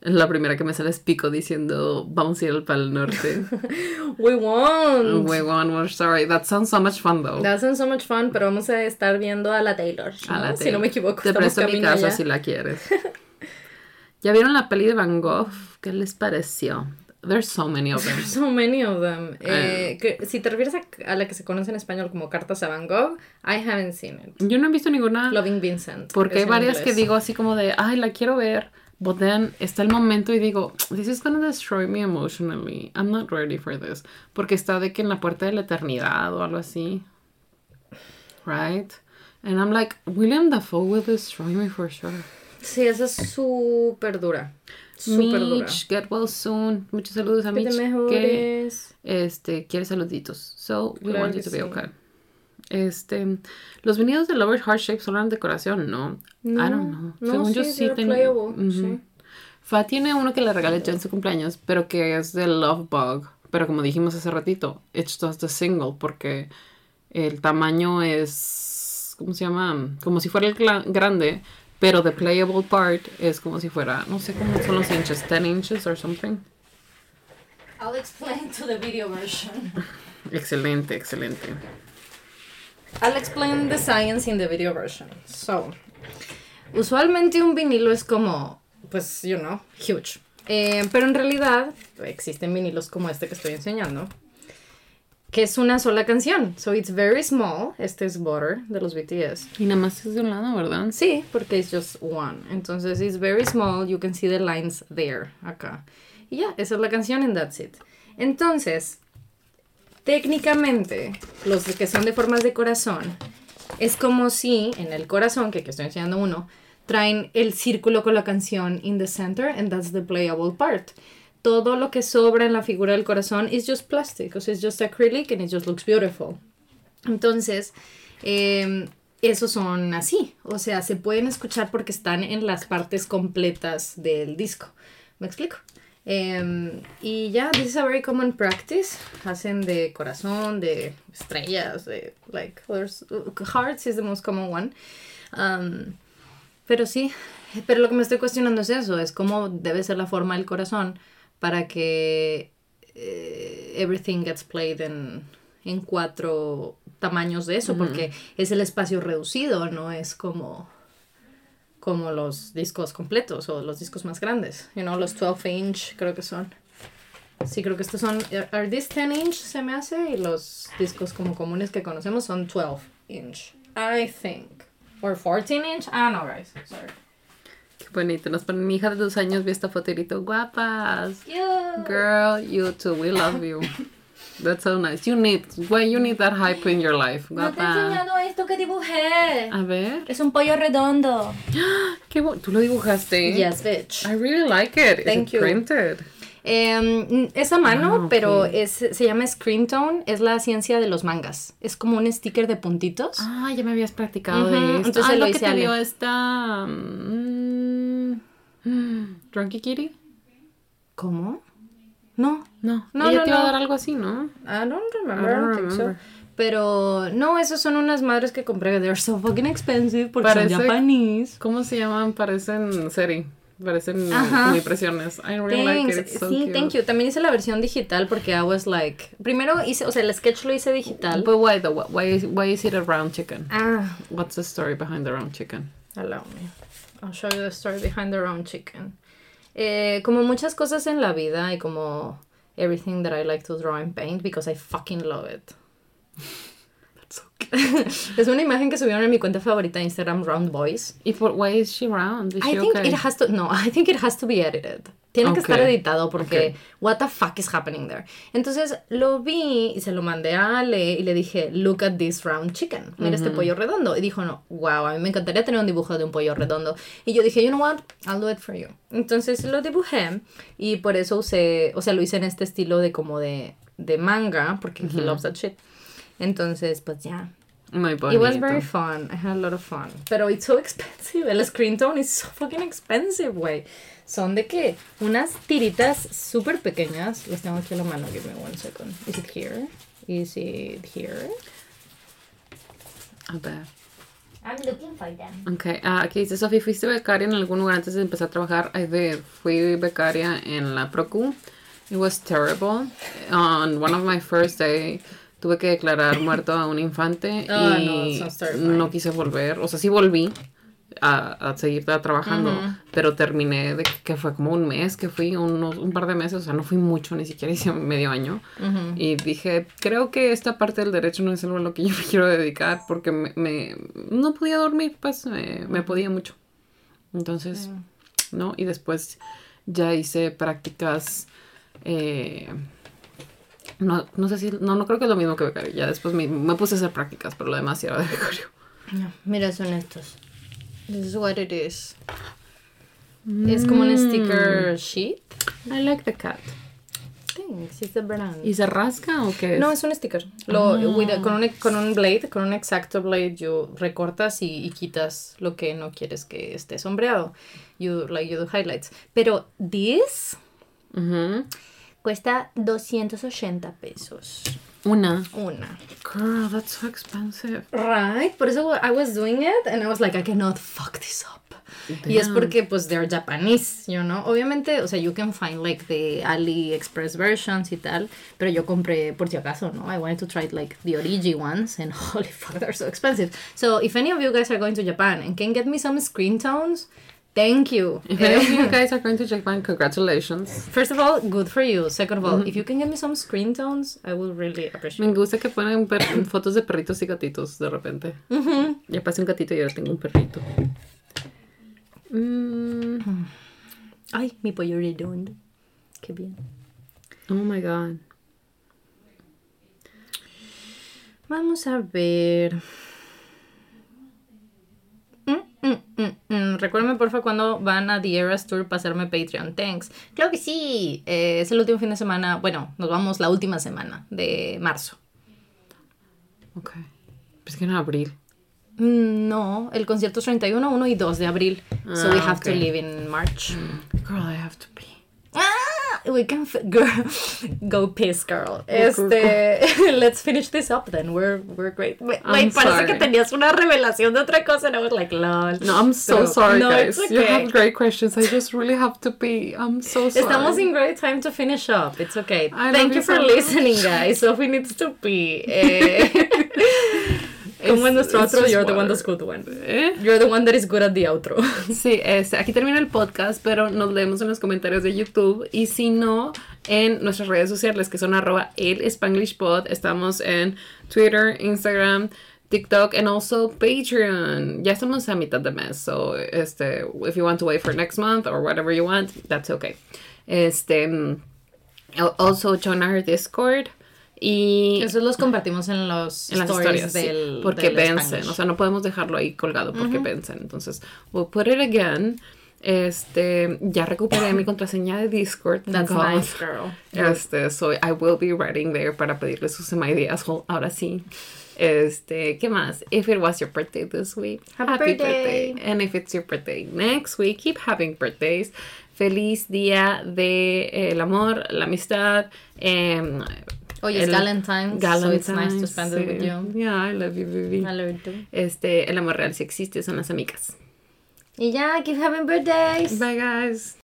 La primera que me sale es Pico diciendo, vamos a ir al Pal Norte. [laughs] We won't. We won't, we're sorry. That sounds so much fun, though. That sounds so much fun, pero vamos a estar viendo a la Taylor. A la Taylor. Si no me equivoco, Te presto mi casa si la quieres. [laughs] ¿Ya vieron la peli de Van Gogh? ¿Qué les pareció? There's so many of them. There's [laughs] so many of them. Eh, que, si te refieres a, la que se conoce en español como Cartas a Van Gogh, I haven't seen it. Yo no he visto ninguna. Loving Vincent. Porque hay varias que digo así como de, ay, la quiero ver. But then está el momento y digo, this is gonna destroy me emotionally. I'm not ready for this. Porque está de que en la puerta de la eternidad o algo así. Right? And I'm like, William Dafoe will destroy me for sure. Sí, esa es súper dura. Super Mitch, get well soon. Muchos saludos a Mitch. Que este, quiere saluditos. So, we want you to be okay. Este, los vinilos de Lower Heart Shape son una decoración, ¿no? I don't know. No, Según yo sí tengo. Fa tiene uno que le regalé yo en su cumpleaños, pero que es de Love Bug. Pero como dijimos hace ratito, it's just a single porque el tamaño es, ¿cómo se llama? Como si fuera el grande, pero the playable part es como si fuera, no sé cómo son los inches, 10 inches or something. I'll explain to the video version. [laughs] Excelente, excelente. I'll explain the science in the video version. So, usualmente un vinilo es como, pues, you know, huge. Eh, pero en realidad existen vinilos como este que estoy enseñando, que es una sola canción. So it's very small. Este es Butter de los BTS. Y nada más es de un lado, ¿verdad? Sí, porque es just one. Entonces it's very small. You can see the lines there, acá. Y ya, esa es la canción and that's it. Entonces, técnicamente, los que son de formas de corazón, es como si en el corazón, que aquí estoy enseñando uno, traen el círculo con la canción in the center and that's the playable part. Todo lo que sobra en la figura del corazón is just plastic, o sea, it's just acrylic and it just looks beautiful. Entonces, eh, esos son así, o sea, se pueden escuchar porque están en las partes completas del disco. ¿Me explico? Em, y ya, this is a very common practice. Hacen de corazón, de estrellas, de like, hearts is the most common one. Um, pero sí, pero lo que me estoy cuestionando es eso, es cómo debe ser la forma del corazón para que eh, everything gets played en, en cuatro tamaños de eso, porque es el espacio reducido, no es como como los discos completos o los discos más grandes, you know, los 12 inch creo que son. Sí, creo que estos son, are these 10 inch se me hace y los discos como comunes que conocemos son 12 inch, I think. Or 14 inch, ah no, guys, sorry. Qué bonito, nos ponen mi hija de dos años, vi esta foterito, guapas. Girl, you too, we love you. [laughs] That's so nice. You need, well, you need that hype in your life. No te he enseñado esto que dibujé. A ver. Es un pollo redondo. [gasps] ¿Qué ¿Tú lo dibujaste? Yes, bitch. I really like it. Thank you. Printed. Eh, es a mano, ah, pero es, se llama Screen Tone. Es la ciencia de los mangas. Es como un sticker de puntitos. Ah, ya me habías practicado de esto. Entonces ah, lo, que te dio esta... Um, Drunky Kitty. ¿Cómo? No. No. No, Ella te iba a dar algo así, ¿no? I don't remember. I don't remember. Pero no, esos son unas madres que compré. They're so fucking expensive porque Parece, son japonés. ¿Cómo se llaman? Parecen seri. Parecen Ajá. impresiones. I really like it. It's so sí, thank you. También hice la versión digital porque I was like. Primero hice, o sea, el sketch lo hice digital. But why though? Why is, why is it a round chicken? Ah. What's the story behind the round chicken? Allow me. I'll show you the story behind the round chicken. Eh, como muchas cosas en la vida y como everything that I like to draw and paint because I fucking love it. Okay. [laughs] es una imagen que subieron en mi cuenta favorita de Instagram, Round Boys. ¿Y por why is she round? Is I she think it has to no, I think it has to be edited. Tiene que estar editado porque what the fuck is happening there. Entonces lo vi y se lo mandé a Ale y le dije, look at this round chicken. Mira este pollo redondo. Y dijo, no, wow, a mí me encantaría tener un dibujo de un pollo redondo. Y yo dije, you know what, I'll do it for you. Entonces lo dibujé y por eso usé, o sea, lo hice en este estilo de como de, de manga porque he loves that shit. Entonces, pues ya. Muy bonito. It was very fun. I had a lot of fun. Pero it's so expensive. El screen tone is so fucking expensive, güey son de qué? Unas tiritas súper pequeñas. Las tengo aquí en la mano. Give me one second. Is it here? Is it here? A ver. I'm looking for them. Ok, ah, aquí dice Sofi, ¿fuiste becaria en algún lugar antes de empezar a trabajar? I did. Fui becaria en la Procu. It was terrible. On one of my first day tuve que declarar muerto a un infante [laughs] oh, y no, no quise volver. O sea, sí volví, a, a seguir trabajando, pero terminé de que fue como un mes que fui, unos, un par de meses, o sea, no fui mucho, ni siquiera [laughs] hice medio año. Y dije, creo que esta parte del derecho no es algo a lo que yo [laughs] me quiero dedicar porque me, no podía dormir, pues me, podía mucho. Entonces, ¿no? Y después ya hice prácticas. Eh, no, no sé si, no, no creo que es lo mismo que becario. Ya después me, puse a hacer prácticas, pero lo demás era de becario. mira, son estos. This is what it is. Es como un sticker sheet. I like the cat. Thanks, it's the brand. ¿Y se rasca o qué? No, es un sticker. Lo, ah. con, un, con un blade, con un exacto blade, you recortas y, quitas lo que no quieres que esté sombreado. You, like, you do highlights. Pero this cuesta 280 pesos. Una. Una. Girl, that's so expensive. Right. Por eso I was doing it and I was like, I cannot fuck this up. Y es porque, pues, they're Japanese, you know. Obviamente, o sea, you can find like the AliExpress versions y tal, pero yo compré por si acaso, ¿no? I wanted to try like the origi ones and [laughs] holy fuck, they're so expensive. So, if any of you guys are going to Japan and can get me some screen tones, Thank you. If any of you guys are going to Japan, congratulations. First of all, good for you. Second of all, if you can get me some screen tones, I will really appreciate Me gusta que ponen [coughs] fotos de perritos y gatitos de repente. Ya pasé un gatito y ahora tengo un perrito. Mm. Ay, mi pollo redondo. Qué bien. Oh my god. Vamos a ver. Recuérdenme porfa cuando van a The Eras Tour para hacerme Patreon. Thanks. Claro que sí. Eh, es el último fin de semana. Bueno, nos vamos la última semana de marzo. Ok. Pues que en abril. Mm, No, el concierto es 31, 1 y 2 de abril. so we Ah, have to leave in March. Girl, I have to pee. Ah, we can f- [laughs] girl, go piss, girl. Este, [laughs] let's finish this up then. We're we're great. Wait, I'm wait, parece sorry. que tenías una revelación de otra cosa and I was like, lol. No, I'm so Pero- sorry, no, guys. it's You okay. have great questions. I just really have to pee. I'm so sorry. Estamos in great time to finish up. It's okay. I Thank love you you for so much. listening, guys. Sophie needs to pee. Eh, [laughs] como en nuestro outro, you're the one water. that's good one. ¿Eh? You're the one that is good at the outro. [laughs] Sí, este, aquí termina el podcast, pero nos leemos en los comentarios de YouTube y si no, en nuestras redes sociales que son arroba el Spanglish Pod. Estamos en Twitter, Instagram, TikTok and also Patreon. Ya estamos a mitad de mes, so este, if you want to wait for next month or whatever you want, that's okay. Este, mm, al- also join our Discord y Eso los compartimos en los en las stories historias, sí, del porque del vencen, Spanglish. o sea, no podemos dejarlo ahí colgado porque vencen. Entonces, we'll put it again. Este, ya recuperé mi contraseña de Discord. That's nice, girl. [laughs] Este, so I will be writing there para pedirle sus my asshole. Ahora sí. Este, ¿qué más? If it was your birthday this week, Happy birthday. And if it's your birthday next week, keep having birthdays. Feliz día de eh, el amor, la amistad. em, Hoy es el- Galentine's, so it's nice to spend it with sí. you. Yeah, I love you, baby. I love you too. Este, el amor real si existe, son las amigas. Y ya, keep having birthdays. Bye, guys.